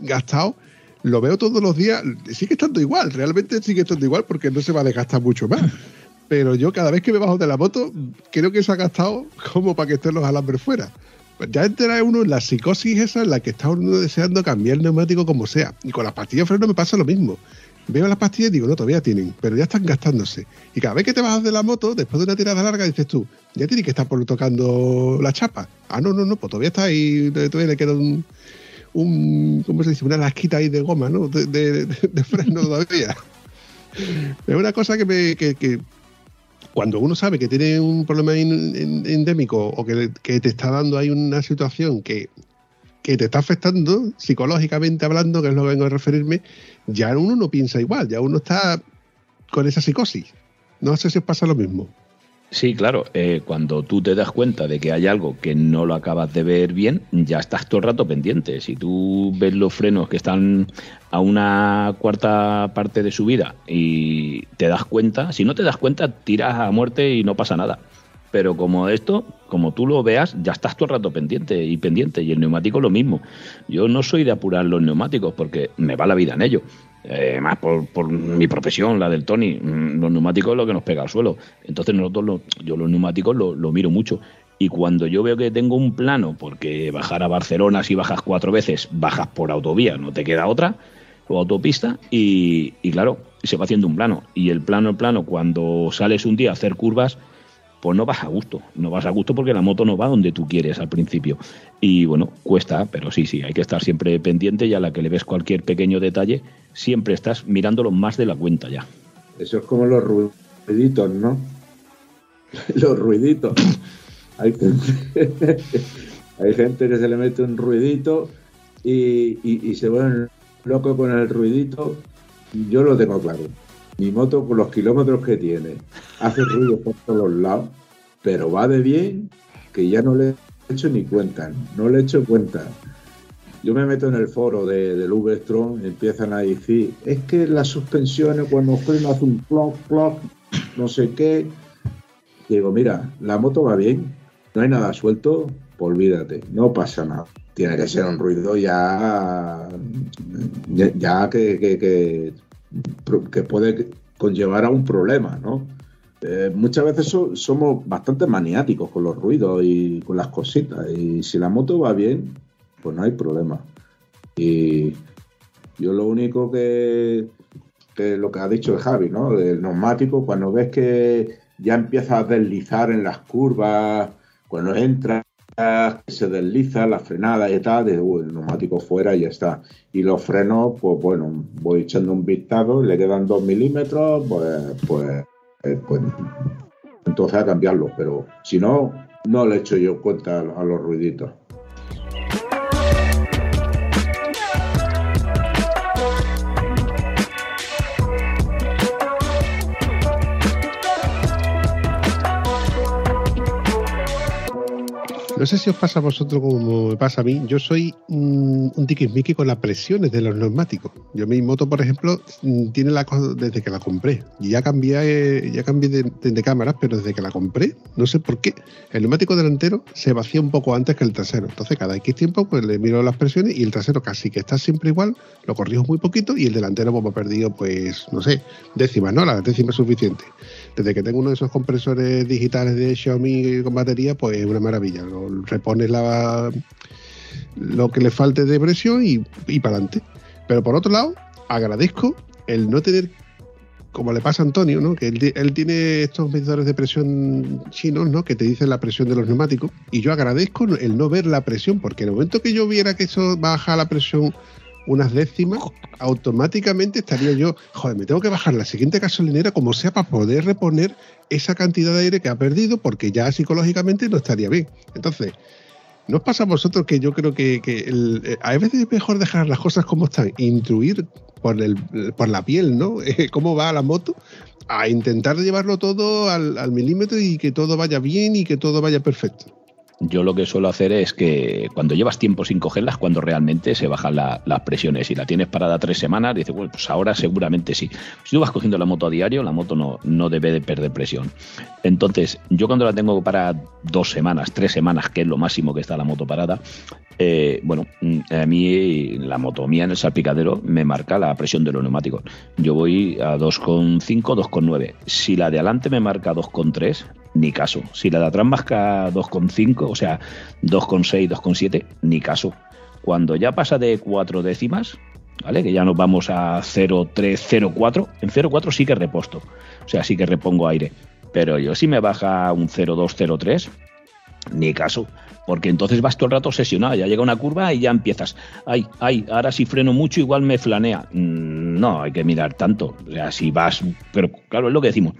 gastado, lo veo todos los días, sigue estando igual, realmente sigue estando igual porque no se va a desgastar mucho más. Pero yo cada vez que me bajo de la moto, creo que se ha gastado como para que estén los alambres fuera. Ya entra uno en la psicosis esa en la que está uno deseando cambiar el neumático como sea. Y con las pastillas de freno me pasa lo mismo. Veo las pastillas y digo, no, todavía tienen, pero ya están gastándose. Y cada vez que te bajas de la moto, después de una tirada larga, dices tú, ya tiene que estar por tocando la chapa. Ah, no, no, no, pues todavía está ahí, todavía le queda un, un ¿cómo se dice? Una lasquita ahí de goma, ¿no? De, de, de freno todavía. Es una cosa que, me, que cuando uno sabe que tiene un problema endémico o que, que te está dando ahí una situación que, que te está afectando psicológicamente hablando, que es lo que vengo a referirme, ya uno no piensa igual, ya uno está con esa psicosis. No sé si os pasa lo mismo. Sí, claro, eh, cuando tú te das cuenta de que hay algo que no lo acabas de ver bien, ya estás todo el rato pendiente. Si tú ves los frenos que están a una cuarta parte de subida y te das cuenta, si no te das cuenta, tiras a muerte y no pasa nada. Pero como esto, como tú lo veas, ya estás todo el rato pendiente y pendiente. Y el neumático lo mismo. Yo no soy de apurar los neumáticos porque me va la vida en ello. Eh, más por, por mi profesión, la del Tony. Mm, Los neumáticos es lo que nos pega al suelo. Entonces nosotros, lo- yo los neumáticos lo, miro mucho. Y cuando yo veo que tengo un plano, porque bajar a Barcelona si bajas cuatro veces, bajas por autovía, no te queda otra, o autopista, y, y claro, se va haciendo un plano. Y el plano, el plano, cuando sales un día a hacer curvas, pues no vas a gusto. No vas a gusto porque la moto no va donde tú quieres al principio. Y bueno, cuesta, pero sí, sí, hay que estar siempre pendiente y a la que le ves cualquier pequeño detalle, siempre estás mirándolo más de la cuenta ya. Eso es como los ruiditos, ¿no? los ruiditos. Hay gente, hay gente que se le mete un ruidito y, y- y se vuelven loco con el ruidito. Yo lo tengo claro. Mi moto, con los kilómetros que tiene, hace ruido por todos lados, pero va de bien que ya no le he hecho ni cuenta. No le he hecho cuenta. Yo me meto en el foro de, del y empiezan a decir, es que las suspensiones cuando freno hace un plop, plop, no sé qué. Digo, mira, la moto va bien, no hay nada suelto, pues olvídate, no pasa nada. Tiene que ser un ruido ya, ya que, que, que, que puede conllevar a un problema, ¿no? Eh, muchas veces so- somos bastante maniáticos con los ruidos y con las cositas. Y si la moto va bien, pues no hay problema. Y yo lo único que, que lo que ha dicho Javi, ¿no? Del neumático, cuando ves que ya empieza a deslizar en las curvas, cuando entras, se desliza la frenada y tal, de, "Uy, el neumático fuera y ya está. Y los frenos, pues bueno, voy echando un vistazo, le quedan dos milímetros, pues, pues, eh, pues entonces a cambiarlo. Pero si no, no le echo yo cuenta a los ruiditos. No sé si os pasa a vosotros como me pasa a mí. Yo soy mm, un tiquismiqui con las presiones de los neumáticos. Yo mi moto, por ejemplo, mm, tiene la cosa desde que la compré. Y ya cambié, ya cambié de, de- cámaras, pero desde que la compré, no sé por qué, el neumático delantero se vacía un poco antes que el trasero. Entonces, cada X tiempo, pues le miro las presiones y el trasero casi que está siempre igual, lo corrijo muy poquito y el delantero, pues me ha perdido, pues, no sé, décimas, ¿no? La décima es suficiente. Desde que tengo uno de esos compresores digitales de Xiaomi con batería, pues es una maravilla. Repones la, lo que le falte de presión y, y para adelante. Pero por otro lado, agradezco el no tener, como le pasa a Antonio, ¿no? que él, ti- él tiene estos medidores de presión chinos ¿no? que te dicen la presión de los neumáticos. Y yo agradezco el no ver la presión, porque en el momento que yo viera que eso baja la presión unas décimas, automáticamente estaría yo, joder, me tengo que bajar la siguiente gasolinera como sea para poder reponer esa cantidad de aire que ha perdido, porque ya psicológicamente no estaría bien. Entonces, ¿no os pasa a vosotros que yo creo que, el- eh, a veces es mejor dejar las cosas como están, intuir por, el, por la piel, ¿no? Eh, ¿Cómo va la moto? A intentar llevarlo todo al milímetro y que todo vaya bien y que todo vaya perfecto. Yo lo que suelo hacer es que cuando llevas tiempo sin cogerlas, cuando realmente se bajan la- las presiones. Si la tienes parada tres semanas, dices, bueno, pues ahora seguramente sí. Si tú vas cogiendo la moto a diario, la moto no, no debe de perder presión. Entonces, yo cuando la tengo para dos semanas, tres semanas, que es lo máximo que está la moto parada, eh, bueno, a mí la moto mía en el salpicadero me marca la presión de los neumáticos. Yo voy a 2,5, 2,9. Si la de adelante me marca 2,3, ni caso. Si la de atrás marca 2,5, o sea, 2,6, 2,7, ni caso. Cuando ya pasa de cuatro décimas, ¿vale? Que ya nos vamos a 0,3, 0,4. En 0,4 sí que reposto. O sea, sí que repongo aire. Pero yo si me baja un 0,203, ni caso. Porque entonces vas todo el rato obsesionado, ya llega una curva y ya empiezas, ay, ay, ahora si freno mucho igual me flanea. Mm, No, hay que mirar tanto. O sea, si vas, pero claro, es lo que decimos.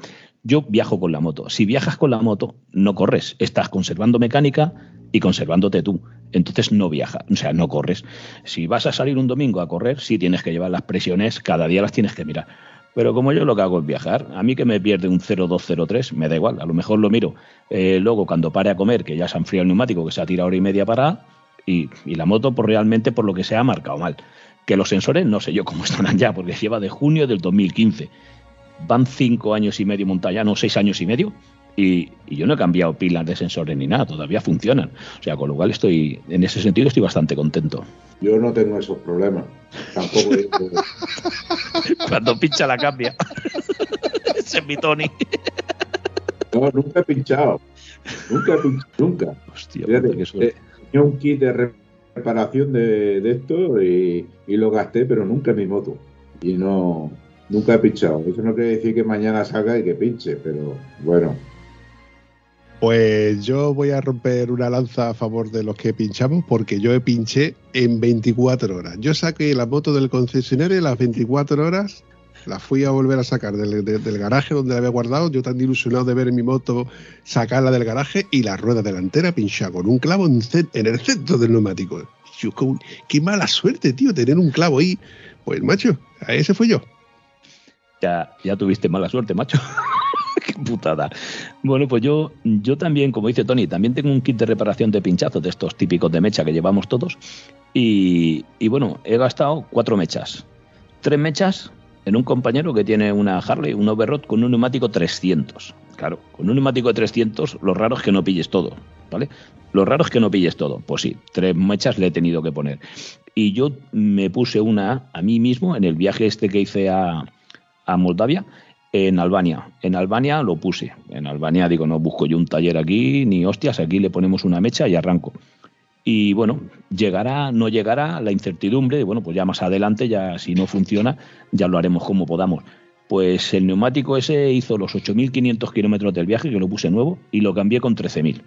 Yo viajo con la moto. Si viajas con la moto, no corres. Estás conservando mecánica y conservándote tú. Entonces no viajas, o sea, no corres. Si vas a salir un domingo a correr, sí tienes que llevar las presiones, cada día las tienes que mirar. Pero como yo lo que hago es viajar, a mí que me pierde un 0,203, me da igual, a lo mejor lo miro. Eh, luego cuando pare a comer, que ya se ha enfriado el neumático, que se ha tirado hora y media para, y, y la moto, pues realmente por lo que se ha marcado mal. Que los sensores no sé yo cómo estarán ya, porque lleva de junio del 2015. Van cinco años y medio montada, no seis años y medio, y, y yo no he cambiado pilas de sensores ni nada, todavía funcionan. O sea, con lo cual estoy, en ese sentido estoy bastante contento. Yo no tengo esos problemas. Tampoco. Cuando pincha la cambia. Ese es mi Tony. no, nunca he pinchado. Nunca he pinchado. Nunca. Hostia, Fíjate, qué suerte. eh, tenía un kit de re- reparación de, de esto y, y lo gasté, pero nunca en mi moto. Y no. Nunca he pinchado. Eso no quiere decir que mañana salga y que pinche, pero bueno. Pues yo voy a romper una lanza a favor de los que pinchamos porque yo he pinché en 24 horas. Yo saqué la moto del concesionario y las 24 horas la fui a volver a sacar del, de- del garaje donde la había guardado. Yo tan ilusionado de ver mi moto sacarla del garaje y la rueda delantera pinchada con un clavo en, el centro del neumático. Yo, qué mala suerte, tío, tener un clavo ahí. Pues macho, a ese fui yo. Ya, tuviste mala suerte, macho. Qué putada. Bueno, pues yo, yo también, como dice Tony, también tengo un kit de reparación de pinchazos de estos típicos de mecha que llevamos todos. Y, y bueno, he gastado cuatro mechas. Tres mechas en un compañero que tiene una Harley, un Overrod con un neumático 300. Claro, con un neumático de 300, lo raro es que no pilles todo, ¿vale? Lo raro es que no pilles todo. Pues sí, tres mechas le he tenido que poner. Y yo me puse una a mí mismo en el viaje este que hice a, a Moldavia en Albania. En Albania lo puse. En Albania digo, no busco yo un taller aquí, ni hostias, aquí le ponemos una mecha y arranco. Y bueno, llegará, no llegará, la incertidumbre, y bueno, pues ya más adelante, ya si no funciona, ya lo haremos como podamos. Pues el neumático ese hizo los 8.500 kilómetros del viaje, que lo puse nuevo, y lo cambié con 13.000.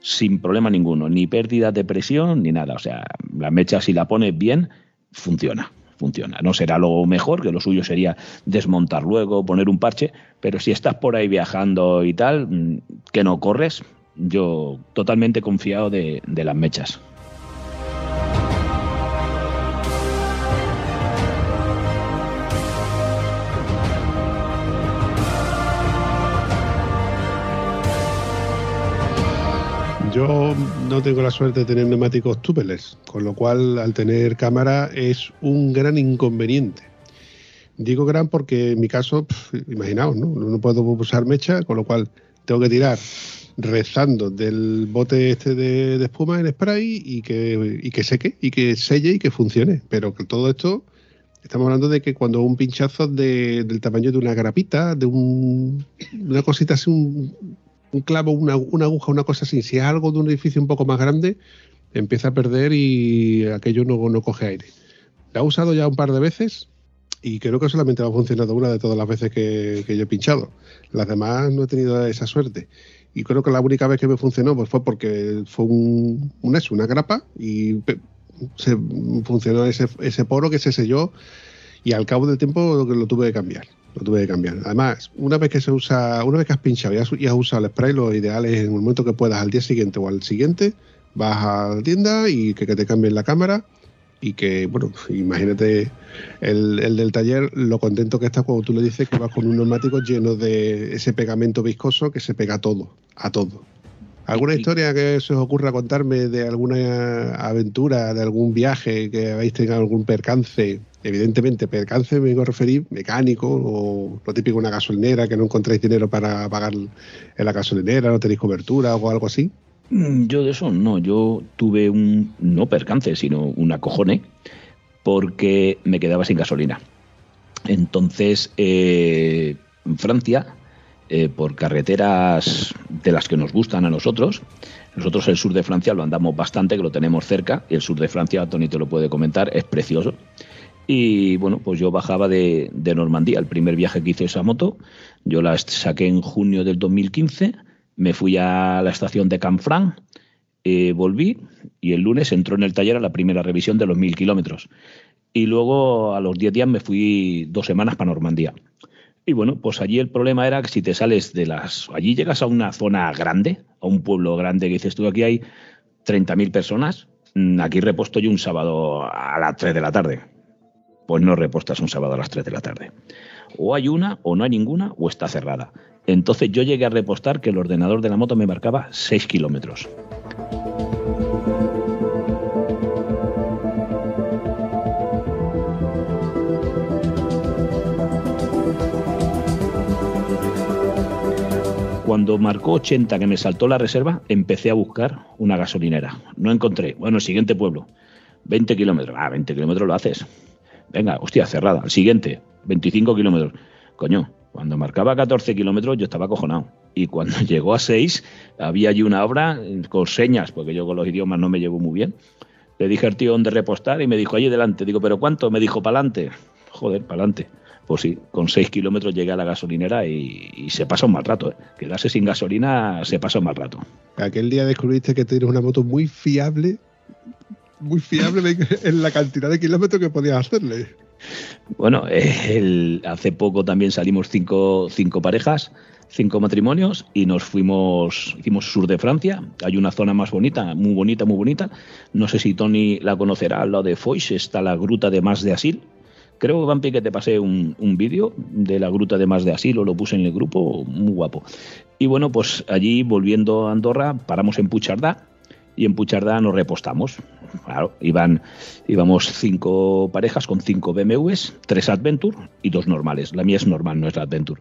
Sin problema ninguno, ni pérdida de presión, ni nada. O sea, la mecha si la pones bien, funciona funciona. No será lo mejor, que lo suyo sería desmontar luego, poner un parche, pero si estás por ahí viajando y tal, mm, que no corres, yo totalmente confiado de, de las mechas. Yo no tengo la suerte de tener neumáticos tubeless, con lo cual al tener cámara es un gran inconveniente. Digo gran porque en mi caso, imaginaos, ¿no? no puedo usar mecha, con lo cual tengo que tirar rezando del bote este de, de espuma en spray y que, y que seque, y que selle y que funcione. Pero que todo esto, estamos hablando de que cuando un pinchazo de- del tamaño de una grapita, de un, una cosita así, un, un clavo, una, una aguja, una cosa así, si es algo de un edificio un poco más grande, empieza a perder y aquello no, no coge aire. La he usado ya un par de veces y creo que solamente me ha funcionado una de todas las veces que, yo he pinchado. Las demás no he tenido esa suerte. Y creo que la única vez que me funcionó pues fue porque fue un, una grapa y se funcionó ese, ese poro que se selló y al cabo del tiempo lo, lo tuve que cambiar. Lo tuve que cambiar. Además, una vez que se usa, una vez que has pinchado y has, y has usado el spray, lo ideal es en el momento que puedas, al día siguiente o al siguiente, vas a la tienda y que, que te cambien la cámara y que, bueno, imagínate el, el del taller, lo contento que está cuando tú le dices que vas con un neumático lleno de ese pegamento viscoso que se pega a todo, a todo. ¿Alguna Sí. historia que se os ocurra contarme de alguna aventura, de algún viaje que habéis tenido algún percance? Evidentemente, percance me vengo a referir mecánico o lo típico una gasolinera que no encontráis dinero para pagar en la gasolinera, no tenéis cobertura o algo así. Mm, Yo de eso no, yo tuve un, no percance, sino un acojone, porque me quedaba sin gasolina. Entonces, eh, en Francia, eh, por carreteras de las que nos gustan a nosotros, nosotros el sur de Francia lo andamos bastante, que lo tenemos cerca, y el sur de Francia, Tony te lo puede comentar, es precioso. Y bueno, pues yo bajaba de, Normandía, el primer viaje que hice esa moto. Yo la saqué en junio del 2015, me fui a la estación de Canfranc, eh, volví y el lunes entró en el taller a la primera revisión de los mil kilómetros. Y luego a los 10 días me fui dos semanas para Normandía. Y bueno, pues allí el problema era que si te sales de las... Allí llegas a una zona grande, a un pueblo grande que dices tú, aquí hay 30.000 personas, mm, aquí reposto yo un sábado a las 3 de la tarde. Pues no repostas un sábado a las 3 de la tarde. O hay una, o no hay ninguna, o está cerrada. Entonces yo llegué a repostar que el ordenador de la moto me marcaba 6 kilómetros. Cuando marcó 80 que me saltó la reserva, empecé a buscar una gasolinera. No encontré. Bueno, siguiente pueblo. 20 kilómetros. Ah, 20 kilómetros lo haces. Venga, hostia, cerrada. El siguiente, 25 kilómetros. Coño, cuando marcaba 14 kilómetros yo estaba acojonado. Y cuando llegó a 6, había allí una obra eh, con señas, porque yo con los idiomas no me llevo muy bien. Le dije al tío dónde repostar y me dijo, allí delante. Digo, ¿pero cuánto? Me dijo, pa'lante. Joder, pa'lante. Pues sí, con 6 kilómetros llegué a la gasolinera y, y se pasa un mal rato. ¿eh? Quedarse sin gasolina se pasa un mal rato. Aquel día descubriste que tienes una moto muy fiable, muy fiable en la cantidad de kilómetros que podías hacerle. Bueno, eh, el- hace poco también salimos cinco, cinco parejas, cinco matrimonios y nos fuimos, hicimos sur de Francia. Hay una zona más bonita, muy bonita, muy bonita. No sé si Tony la conocerá, lado de Foix está la gruta de Mas de Asil. Creo, Vampi, que te pasé un, un vídeo de la gruta de Mas de Asil o lo puse en el grupo, muy guapo. Y bueno, pues allí, volviendo a Andorra, paramos en Puchardá y en Puchardá nos repostamos. Claro, iban, íbamos cinco parejas con cinco BMWs, tres Adventure y dos normales. La mía es normal, no es la Adventure.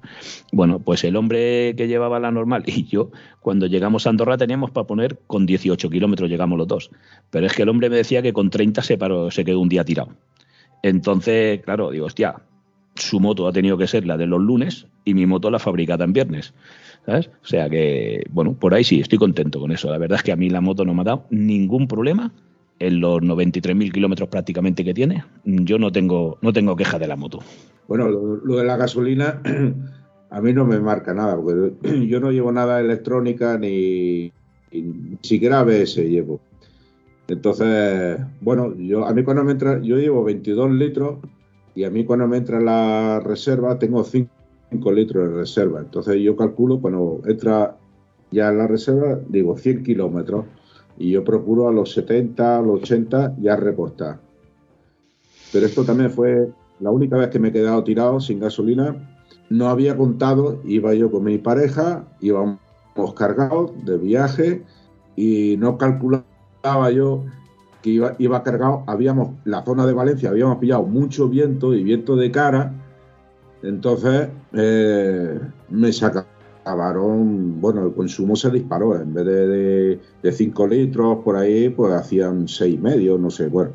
Bueno, pues el hombre que llevaba la normal y yo, cuando llegamos a Andorra teníamos para poner con 18 kilómetros, llegamos los dos. Pero es que el hombre me decía que con 30 se, paró, se quedó un día tirado. Entonces, claro, digo, hostia, su moto ha tenido que ser la de los lunes y mi moto la fabricada en viernes. ¿Sabes? O sea que, bueno, por ahí sí, estoy contento con eso. La verdad es que a mí la moto no me ha dado ningún problema en los 93.000 kilómetros prácticamente que tiene. Yo no tengo, no tengo queja de la moto. Bueno, lo, de la gasolina a mí no me marca nada, porque yo no llevo nada electrónica ni, ni siquiera ABS llevo. Entonces, bueno, yo a mí cuando me entra, yo llevo 22 litros y a mí cuando me entra la reserva tengo 5 litros de reserva. Entonces yo calculo cuando entra ya la reserva, digo 100 kilómetros y yo procuro a los 70, a los 80 ya repostar. Pero esto también fue la única vez que me he quedado tirado sin gasolina. No había contado, iba yo con mi pareja, íbamos cargados de viaje y no calculaba yo iba, cargado. Habíamos, la zona de Valencia, habíamos pillado mucho viento y viento de cara. Entonces eh, me sacaron, bueno, el consumo se disparó. En vez de, de, 5 litros por ahí, pues hacían seis y medio, no sé, bueno.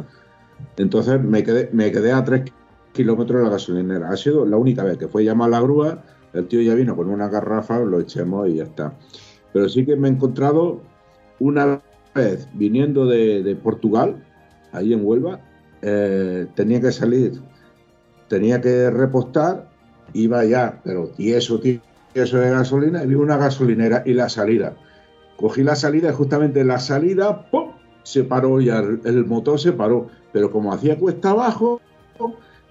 Entonces me quedé, me quedé a 3 kilómetros de la gasolinera. Ha sido la única vez que fue llamar a la grúa, el tío ya vino con una garrafa, lo echemos y ya está. Pero sí que me he encontrado una viniendo de, de Portugal, ahí en Huelva, eh, tenía que salir, tenía que repostar, iba ya, pero tieso, tieso de gasolina, y vi una gasolinera y la salida. Cogí la salida y justamente la salida, ¡pum! se paró y el, el motor se paró. Pero como hacía cuesta abajo,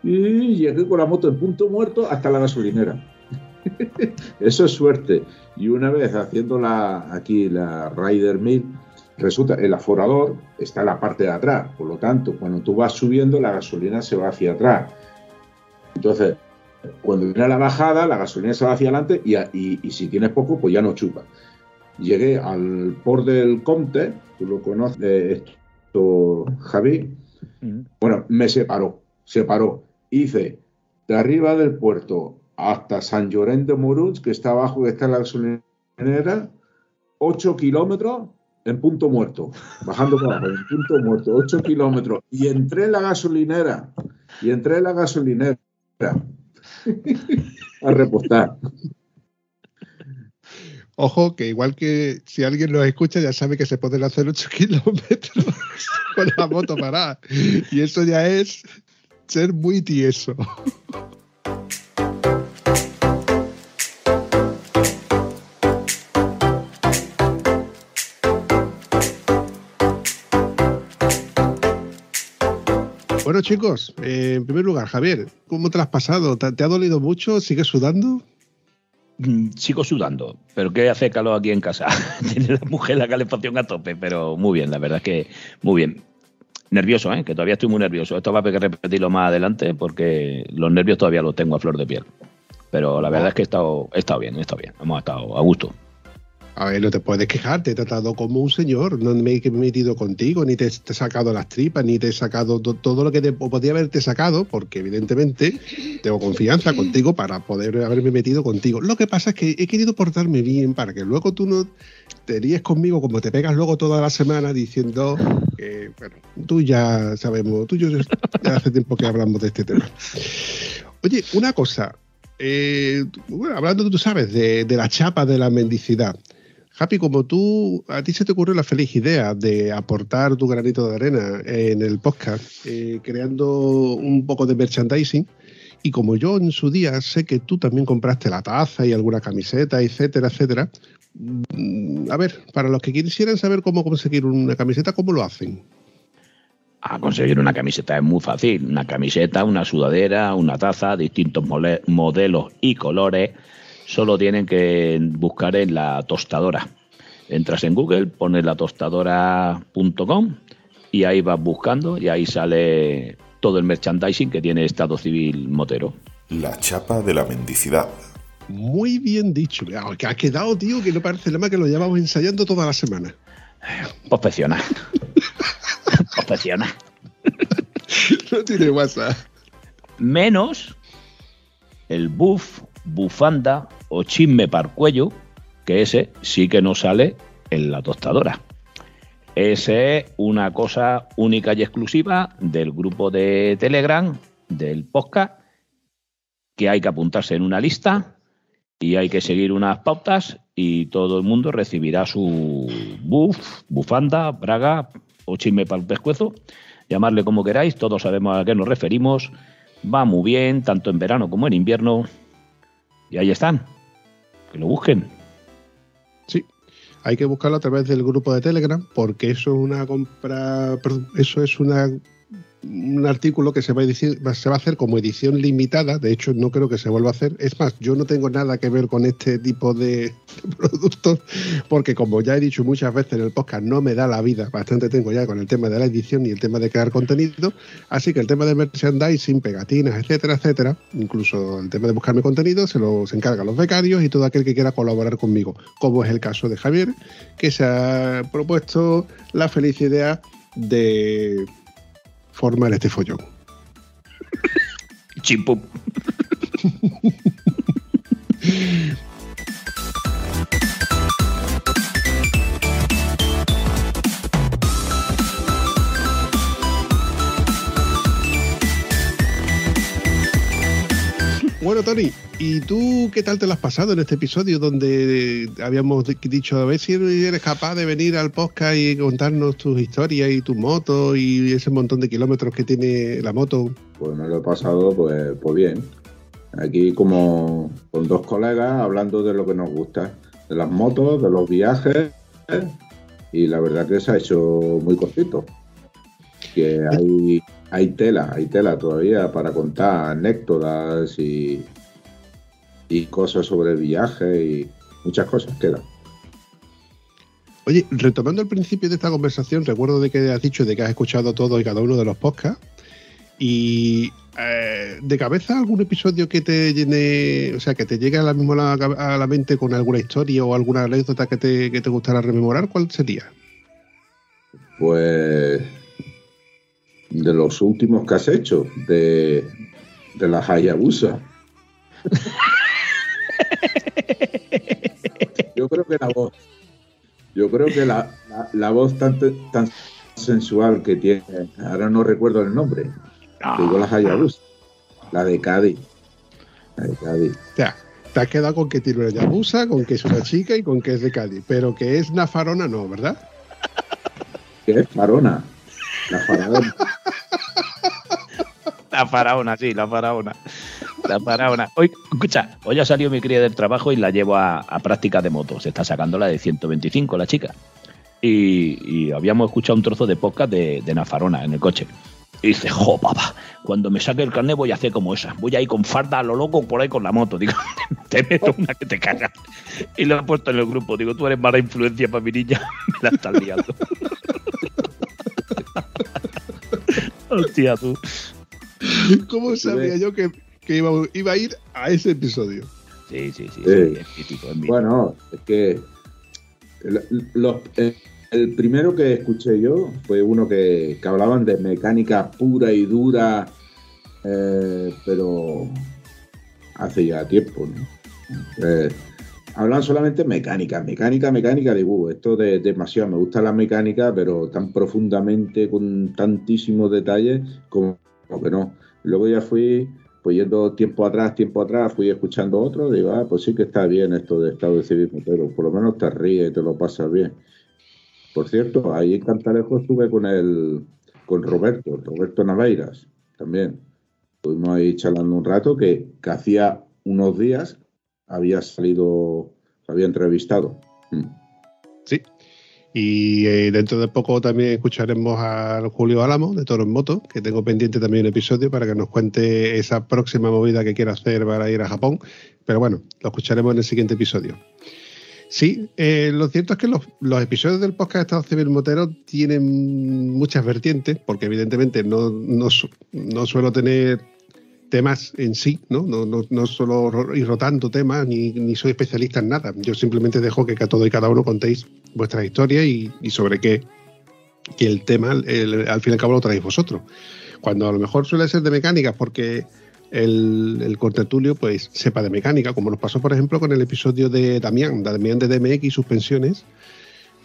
y llegué con la moto en punto muerto hasta la gasolinera. Eso es suerte. Y una vez haciendo la, aquí la Rider 1000, resulta el aforador está en la parte de atrás. Por lo tanto, cuando tú vas subiendo, la gasolina se va hacia atrás. Entonces, cuando viene la bajada, la gasolina se va hacia adelante y, y, y si tienes poco, pues ya no chupa. Llegué al port del Comte, tú lo conoces, esto, Javi. Bueno, me separó, separó. Hice de arriba del puerto hasta San Llorén de Moruns, que está abajo, que está la gasolinera, 8 kilómetros en punto muerto, bajando por abajo, en punto muerto, 8 kilómetros. Y entré en la gasolinera, y entré en la gasolinera a repostar. Ojo, que igual que si alguien nos escucha ya sabe que se pueden hacer 8 kilómetros con la moto parada. Y eso ya es ser muy tieso. Bueno chicos, eh, en primer lugar, Javier, ¿cómo te has pasado? ¿Te, te ha dolido mucho? ¿Sigues sudando? Mm, Sigo sudando, pero que hace calor aquí en casa. Tiene la mujer la calefacción a tope, pero muy bien, la verdad es que muy bien. Nervioso, ¿eh? que todavía estoy muy nervioso. Esto va a haber que repetirlo más adelante porque los nervios todavía los tengo a flor de piel. Pero la verdad es que he estado, he estado bien, he estado bien. Hemos estado a gusto. A ver, no te puedes quejar, te he tratado como un señor, no me he metido contigo, ni te, he sacado las tripas, ni te he sacado to- todo lo que te, podía haberte sacado, porque evidentemente tengo confianza contigo para poder haberme metido contigo. Lo que pasa es que he querido portarme bien para que luego tú no te ríes conmigo como te pegas luego toda la semana diciendo que, bueno, tú ya sabemos, tú y yo ya hace tiempo que hablamos de este tema. Oye, una cosa, eh, bueno, hablando, tú sabes, de la chapa de la mendicidad. Happy, como tú, a ti se te ocurrió la feliz idea de aportar tu granito de arena en el podcast, eh, creando un poco de merchandising. Y como yo en su día sé que tú también compraste la taza y alguna camiseta, etcétera, etcétera. mm, A ver, para los que quisieran saber cómo conseguir una camiseta, ¿cómo lo hacen? A conseguir una camiseta es muy fácil. Una camiseta, una sudadera, una taza, distintos modelos y colores. Solo tienen que buscar en la tostadora. Entras en Google, pones la tostadora.com y ahí vas buscando y ahí sale todo el merchandising que tiene Estado Civil Motero. La chapa de la mendicidad. Muy bien dicho. Que ha quedado, tío, que no parece nada más que lo llevamos ensayando toda la semana. Perfecciona. Perfecciona. No tiene WhatsApp. menos el buff, bufanda o chisme para el cuello, que ese sí que no sale en la tostadora. Ese es una cosa única y exclusiva del grupo de Telegram, del podcast, que hay que apuntarse en una lista y hay que seguir unas pautas y todo el mundo recibirá su buff, bufanda, braga o chisme para el pescuezo llamarle como queráis, todos sabemos a qué nos referimos. Va muy bien, tanto en verano como en invierno. Y ahí están. Que lo busquen. Sí, hay que buscarlo a través del grupo de Telegram porque eso es una compra, eso es una un artículo que se va, a se va a hacer como edición limitada, de hecho no creo que se vuelva a hacer. Es más, yo no tengo nada que ver con este tipo de, de productos porque como ya he dicho muchas veces en el podcast, no me da la vida, bastante tengo ya con el tema de la edición y el tema de crear contenido, así que el tema de merchandising, pegatinas, etcétera, etcétera, incluso el tema de buscarme contenido, se los encargan los becarios y todo aquel que quiera colaborar conmigo, como es el caso de Javier, que se ha propuesto la feliz idea de formar este follón. Chimpum. Bueno, Tony, ¿y tú qué tal te lo has pasado en este episodio donde habíamos di- dicho a ver si eres capaz de venir al podcast y contarnos tus historias y tu moto y ese montón de kilómetros que tiene la moto? Pues me lo he pasado pues, pues bien. Aquí como con dos colegas hablando de lo que nos gusta, de las motos, de los viajes y la verdad que se ha hecho muy cortito. Que hay, hay tela, hay tela todavía para contar anécdotas y, y cosas sobre el viaje y muchas cosas quedan. Oye, retomando el principio de esta conversación, recuerdo de que has dicho de que has escuchado todo y cada uno de los podcasts. Y eh, de cabeza algún episodio que te llene, o sea, que te llegue a la, a la mente con alguna historia o alguna anécdota que te, que te gustara rememorar, ¿cuál sería? Pues de los últimos que has hecho, de, de la Hayabusa. Yo creo que la voz, yo creo que la, la- la voz tan, tan sensual que tiene, ahora no recuerdo el nombre, digo la Hayabusa, la de Cádiz. La de Cádiz. O sea, te has quedado con que tiene una Yabusa, con que es una chica y con que es de Cádiz, pero que es nafarona no, ¿verdad? que es Farona. La Farona. La faraona, sí, la faraona. La faraona. Hoy, escucha, hoy ha salido mi cría del trabajo y la llevo a, a práctica de moto. Se está sacando la de 125, la chica. Y, habíamos escuchado un trozo de podcast de, de Nafarona en el coche. Y dice, jo, papá, cuando me saque el carnet voy a hacer como esa. Voy a ir con farda a lo loco por ahí con la moto. Digo, te meto una que te cagas. Y lo he puesto en el grupo. Digo, tú eres mala influencia para mi niña. Me la estás liando. Hostia, tú. ¿Cómo sabía yo que, que iba, iba a ir a ese episodio? Sí, sí, sí, sí, Sí. es mítico, es mítico. Bueno, es que el, los- el- el primero que escuché yo fue uno que, que hablaban de mecánica pura y dura, eh, pero hace ya tiempo, ¿no? Eh, hablan solamente mecánica, mecánica, mecánica, digo, "Uh, esto de demasiado, me gusta la mecánica, pero tan profundamente, con tantísimos detalles, como, como que no. Luego ya fui, pues yendo tiempo atrás, tiempo atrás, fui escuchando otro, digo, ah, pues sí que está bien esto de estado de civismo, pero por lo menos te ríes y te lo pasas bien. Por cierto, ahí en Cantalejo estuve con el, con Roberto, Roberto Naveiras, también. Estuvimos ahí charlando un rato que, que hacía unos días había salido, había entrevistado. Mm. Sí. Y eh, dentro de poco también escucharemos a Julio Álamo de Toro en Moto, que tengo pendiente también un episodio para que nos cuente esa próxima movida que quiere hacer para ir a Japón. Pero bueno, lo escucharemos en el siguiente episodio. Sí, eh, lo cierto es que los, los episodios del podcast de Estado Civil Motero tienen muchas vertientes, porque evidentemente no, no, no suelo tener temas en sí, ¿no? No, no, no ro- ir rotando temas, ni, ni soy especialista en nada. Yo simplemente dejo que todo y cada uno contéis vuestra historia y, sobre qué que el tema, al fin y al cabo, lo traéis vosotros. Cuando a lo mejor suele ser de mecánica, porque el, el contertulio pues sepa de mecánica, como nos pasó, por ejemplo, con el episodio de Damián, Damián de DMX y suspensiones.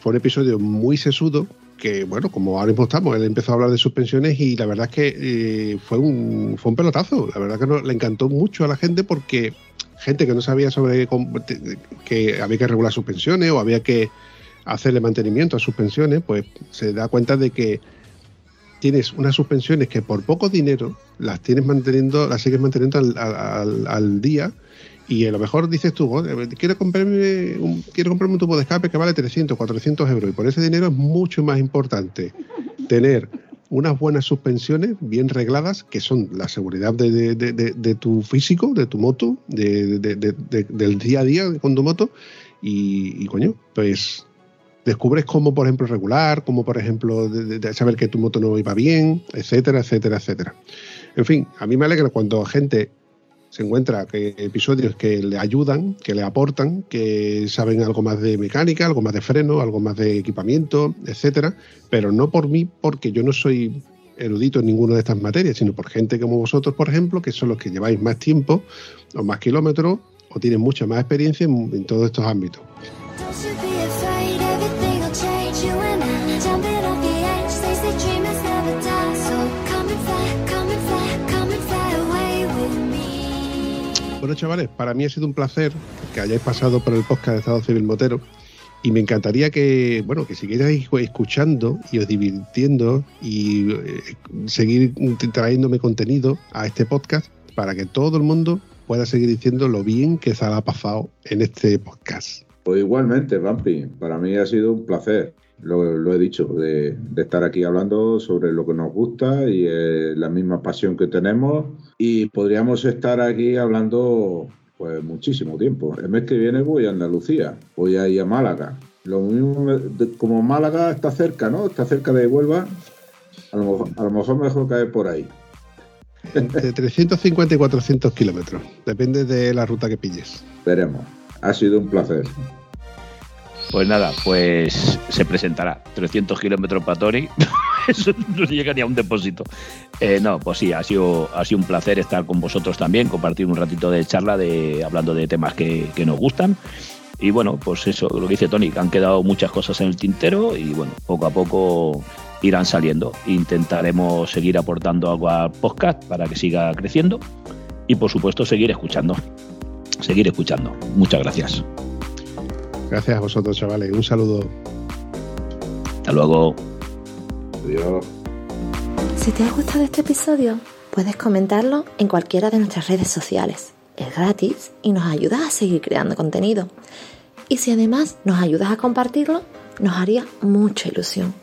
Un episodio muy sesudo, que bueno, como ahora mismo estamos, él empezó a hablar de suspensiones y la verdad es que eh, fue, un, fue un pelotazo. La verdad que no- le encantó mucho a la gente porque gente que no sabía sobre que había que regular suspensiones o había que hacerle mantenimiento a suspensiones, pues se da cuenta de que tienes unas suspensiones que por poco dinero las tienes manteniendo, las sigues manteniendo al, al- al día y a lo mejor dices tú, "Joder, quiero comprarme un, quiero comprarme un tubo de escape que vale 300, 400 euros y por ese dinero es mucho más importante tener unas buenas suspensiones bien regladas que son la seguridad de, de- de- tu físico, de tu moto, de- de- de- de- del día a día con tu moto y, coño, pues descubres cómo, por ejemplo, regular, cómo, por ejemplo, saber que tu moto no iba bien, etcétera, etcétera, etcétera. En fin, a mí me alegra cuando gente se encuentra que episodios que le ayudan, que le aportan, que saben algo más de mecánica, algo más de freno, algo más de equipamiento, etcétera, pero no por mí, porque yo no soy erudito en ninguna de estas materias, sino por gente como vosotros, por ejemplo, que son los que lleváis más tiempo o más kilómetros o tienen mucha más experiencia en, en todos estos ámbitos. Bueno, chavales, para mí ha sido un placer que hayáis pasado por el podcast de Estado Civil Motero y me encantaría que, bueno, que siguierais escuchando y os divirtiendo y eh, seguir trayéndome contenido a este podcast para que todo el mundo pueda seguir diciendo lo bien que se ha pasado en este podcast. Pues igualmente, Vampi, para mí ha sido un placer, lo, lo he dicho, de, de estar aquí hablando sobre lo que nos gusta y eh, la misma pasión que tenemos. Y podríamos estar aquí hablando pues muchísimo tiempo. El mes que viene voy a Andalucía, voy a ir a Málaga. Lo mismo, como Málaga está cerca, ¿no? Está cerca de Huelva, a lo, mejor- a lo mejor mejor caer por ahí. De 350 y 400 kilómetros, depende de la ruta que pilles. Veremos. Ha sido un placer. Pues nada, pues se presentará 300 kilómetros para Tori. Eso no llega ni a un depósito. Eh, no, pues sí, ha sido, ha sido un placer estar con vosotros también, compartir un ratito de charla de, hablando de temas que, que nos gustan. Y bueno, pues eso, lo que dice Tony, que han quedado muchas cosas en el tintero y bueno, poco a poco irán saliendo. Intentaremos seguir aportando algo al podcast para que siga creciendo y por supuesto seguir escuchando. Seguir escuchando. Muchas gracias. Gracias a vosotros, chavales. Un saludo. Hasta luego. Adiós. Si te ha gustado este episodio, Puedes comentarlo en cualquiera de nuestras redes sociales. Es gratis y nos ayudas a seguir creando contenido. Y si además nos ayudas a compartirlo, nos haría mucha ilusión.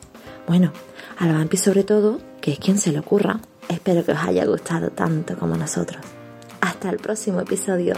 Bueno, a la Vampi sobre todo, que es quien se le ocurra. Espero que os haya gustado tanto como nosotros. Hasta el próximo episodio.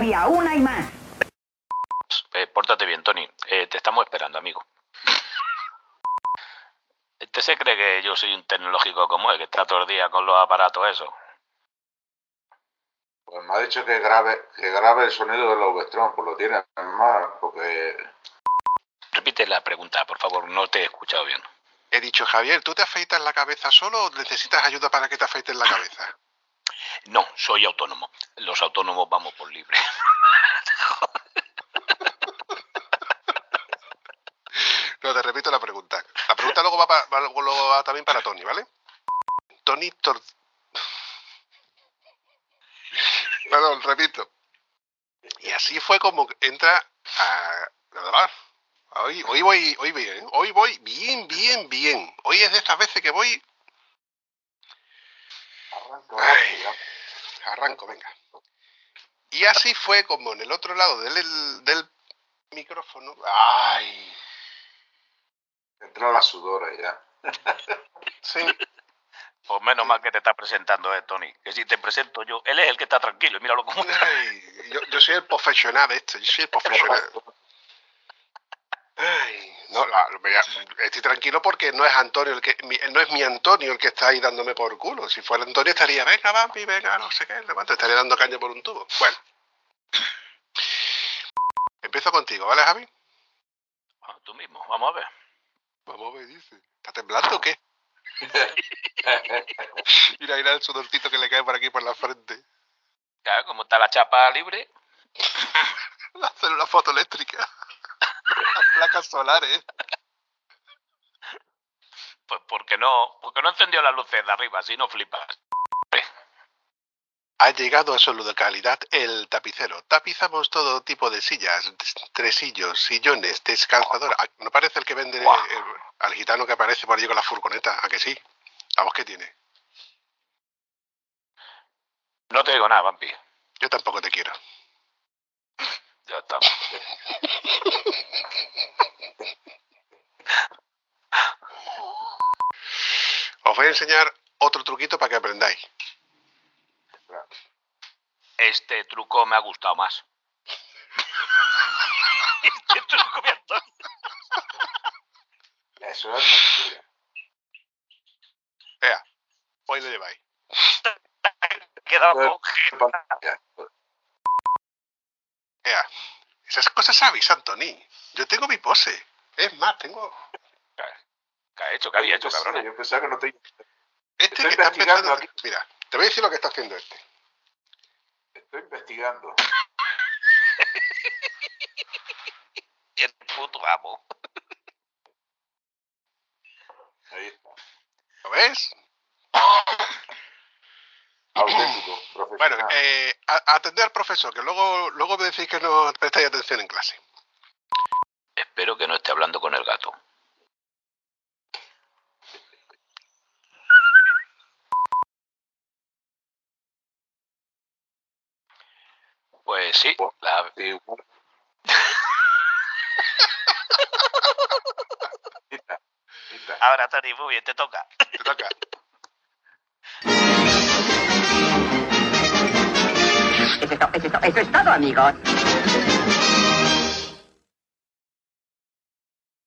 Todavía, una y más. Eh, pórtate bien, Tony. Eh, te estamos esperando, amigo. ¿Este se cree que yo soy un tecnológico como él, que está todo el día con los aparatos eso? Pues me ha dicho que grabe, que grabe el sonido de los Vestron, pues lo tiene más, porque Repite la pregunta, por favor, no te he escuchado bien. He dicho, Javier, ¿tú te afeitas la cabeza solo o necesitas ayuda para que te afeites la cabeza? No, soy autónomo. Los autónomos vamos por libre. No, te repito la pregunta. La pregunta luego va, pa- va- luego va también para Tony, ¿vale? Tony Tor... Perdón, repito. Y así fue como entra a... Hoy, hoy voy, hoy bien, ¿eh? hoy voy bien, bien, bien. Hoy es de estas veces que voy... Ay, arranco, venga. Y así fue como en el otro lado del, del micrófono. Ay, entra la sudora ya. sí. Pues menos mal que te está presentando, eh, Tony. Que si te presento yo, él es el que está tranquilo. y Míralo como está. Ay, yo, yo soy el profesional de esto, yo soy el profesional. Ay, no, la- estoy tranquilo porque no es Antonio el que, mi- no es mi Antonio el que está ahí dándome por culo. Si fuera Antonio estaría, venga, vampi, venga, no sé qué, cuánto, estaría dando caña por un tubo. Bueno. Empiezo contigo, ¿vale, Javi? Ah, Tú mismo, vamos a ver. Vamos a ver, dice. ¿Está temblando o qué? Mira, mira el sudorcito que le cae por aquí por la frente. Claro, como está la chapa libre, La célula fotoeléctrica. Las placas solares. pues porque no, porque no encendió las luces de arriba, así no flipas. Ha llegado a solo de calidad el tapicero. Tapizamos todo tipo de sillas, tresillos, sillones, descansadora. Ah, ¿No parece el que vende eh, al gitano que aparece por allí con la furgoneta? ¿A que sí? ¿A vos qué tiene? No te digo nada, vampi. Yo tampoco te quiero. Ya estamos. Os voy a enseñar otro truquito para que aprendáis. Este truco me ha gustado más. este truco me ha gustado. Eso es mentira. Vea, hoy lo lleváis. Quedado. Vea, esas cosas sabéis, Antoni. Yo tengo mi pose. Es más, tengo... ¿Qué ha hecho? ¿Qué había hecho, cabrón? Yo pensaba que no te... Este Estoy que está investigando empezando... Mira, te voy a decir lo que está haciendo este. Estoy investigando. El puto amo. Ahí está. ¿Lo ves? Auténtico. Bueno, eh, atender al profesor, que luego, luego me decís que no prestáis atención en clase. Espero que no esté hablando con el gato. Pues sí, la, ahora Tony, muy bien, te toca. Te toca. Eso es, to- eso es to- eso es todo, amigos.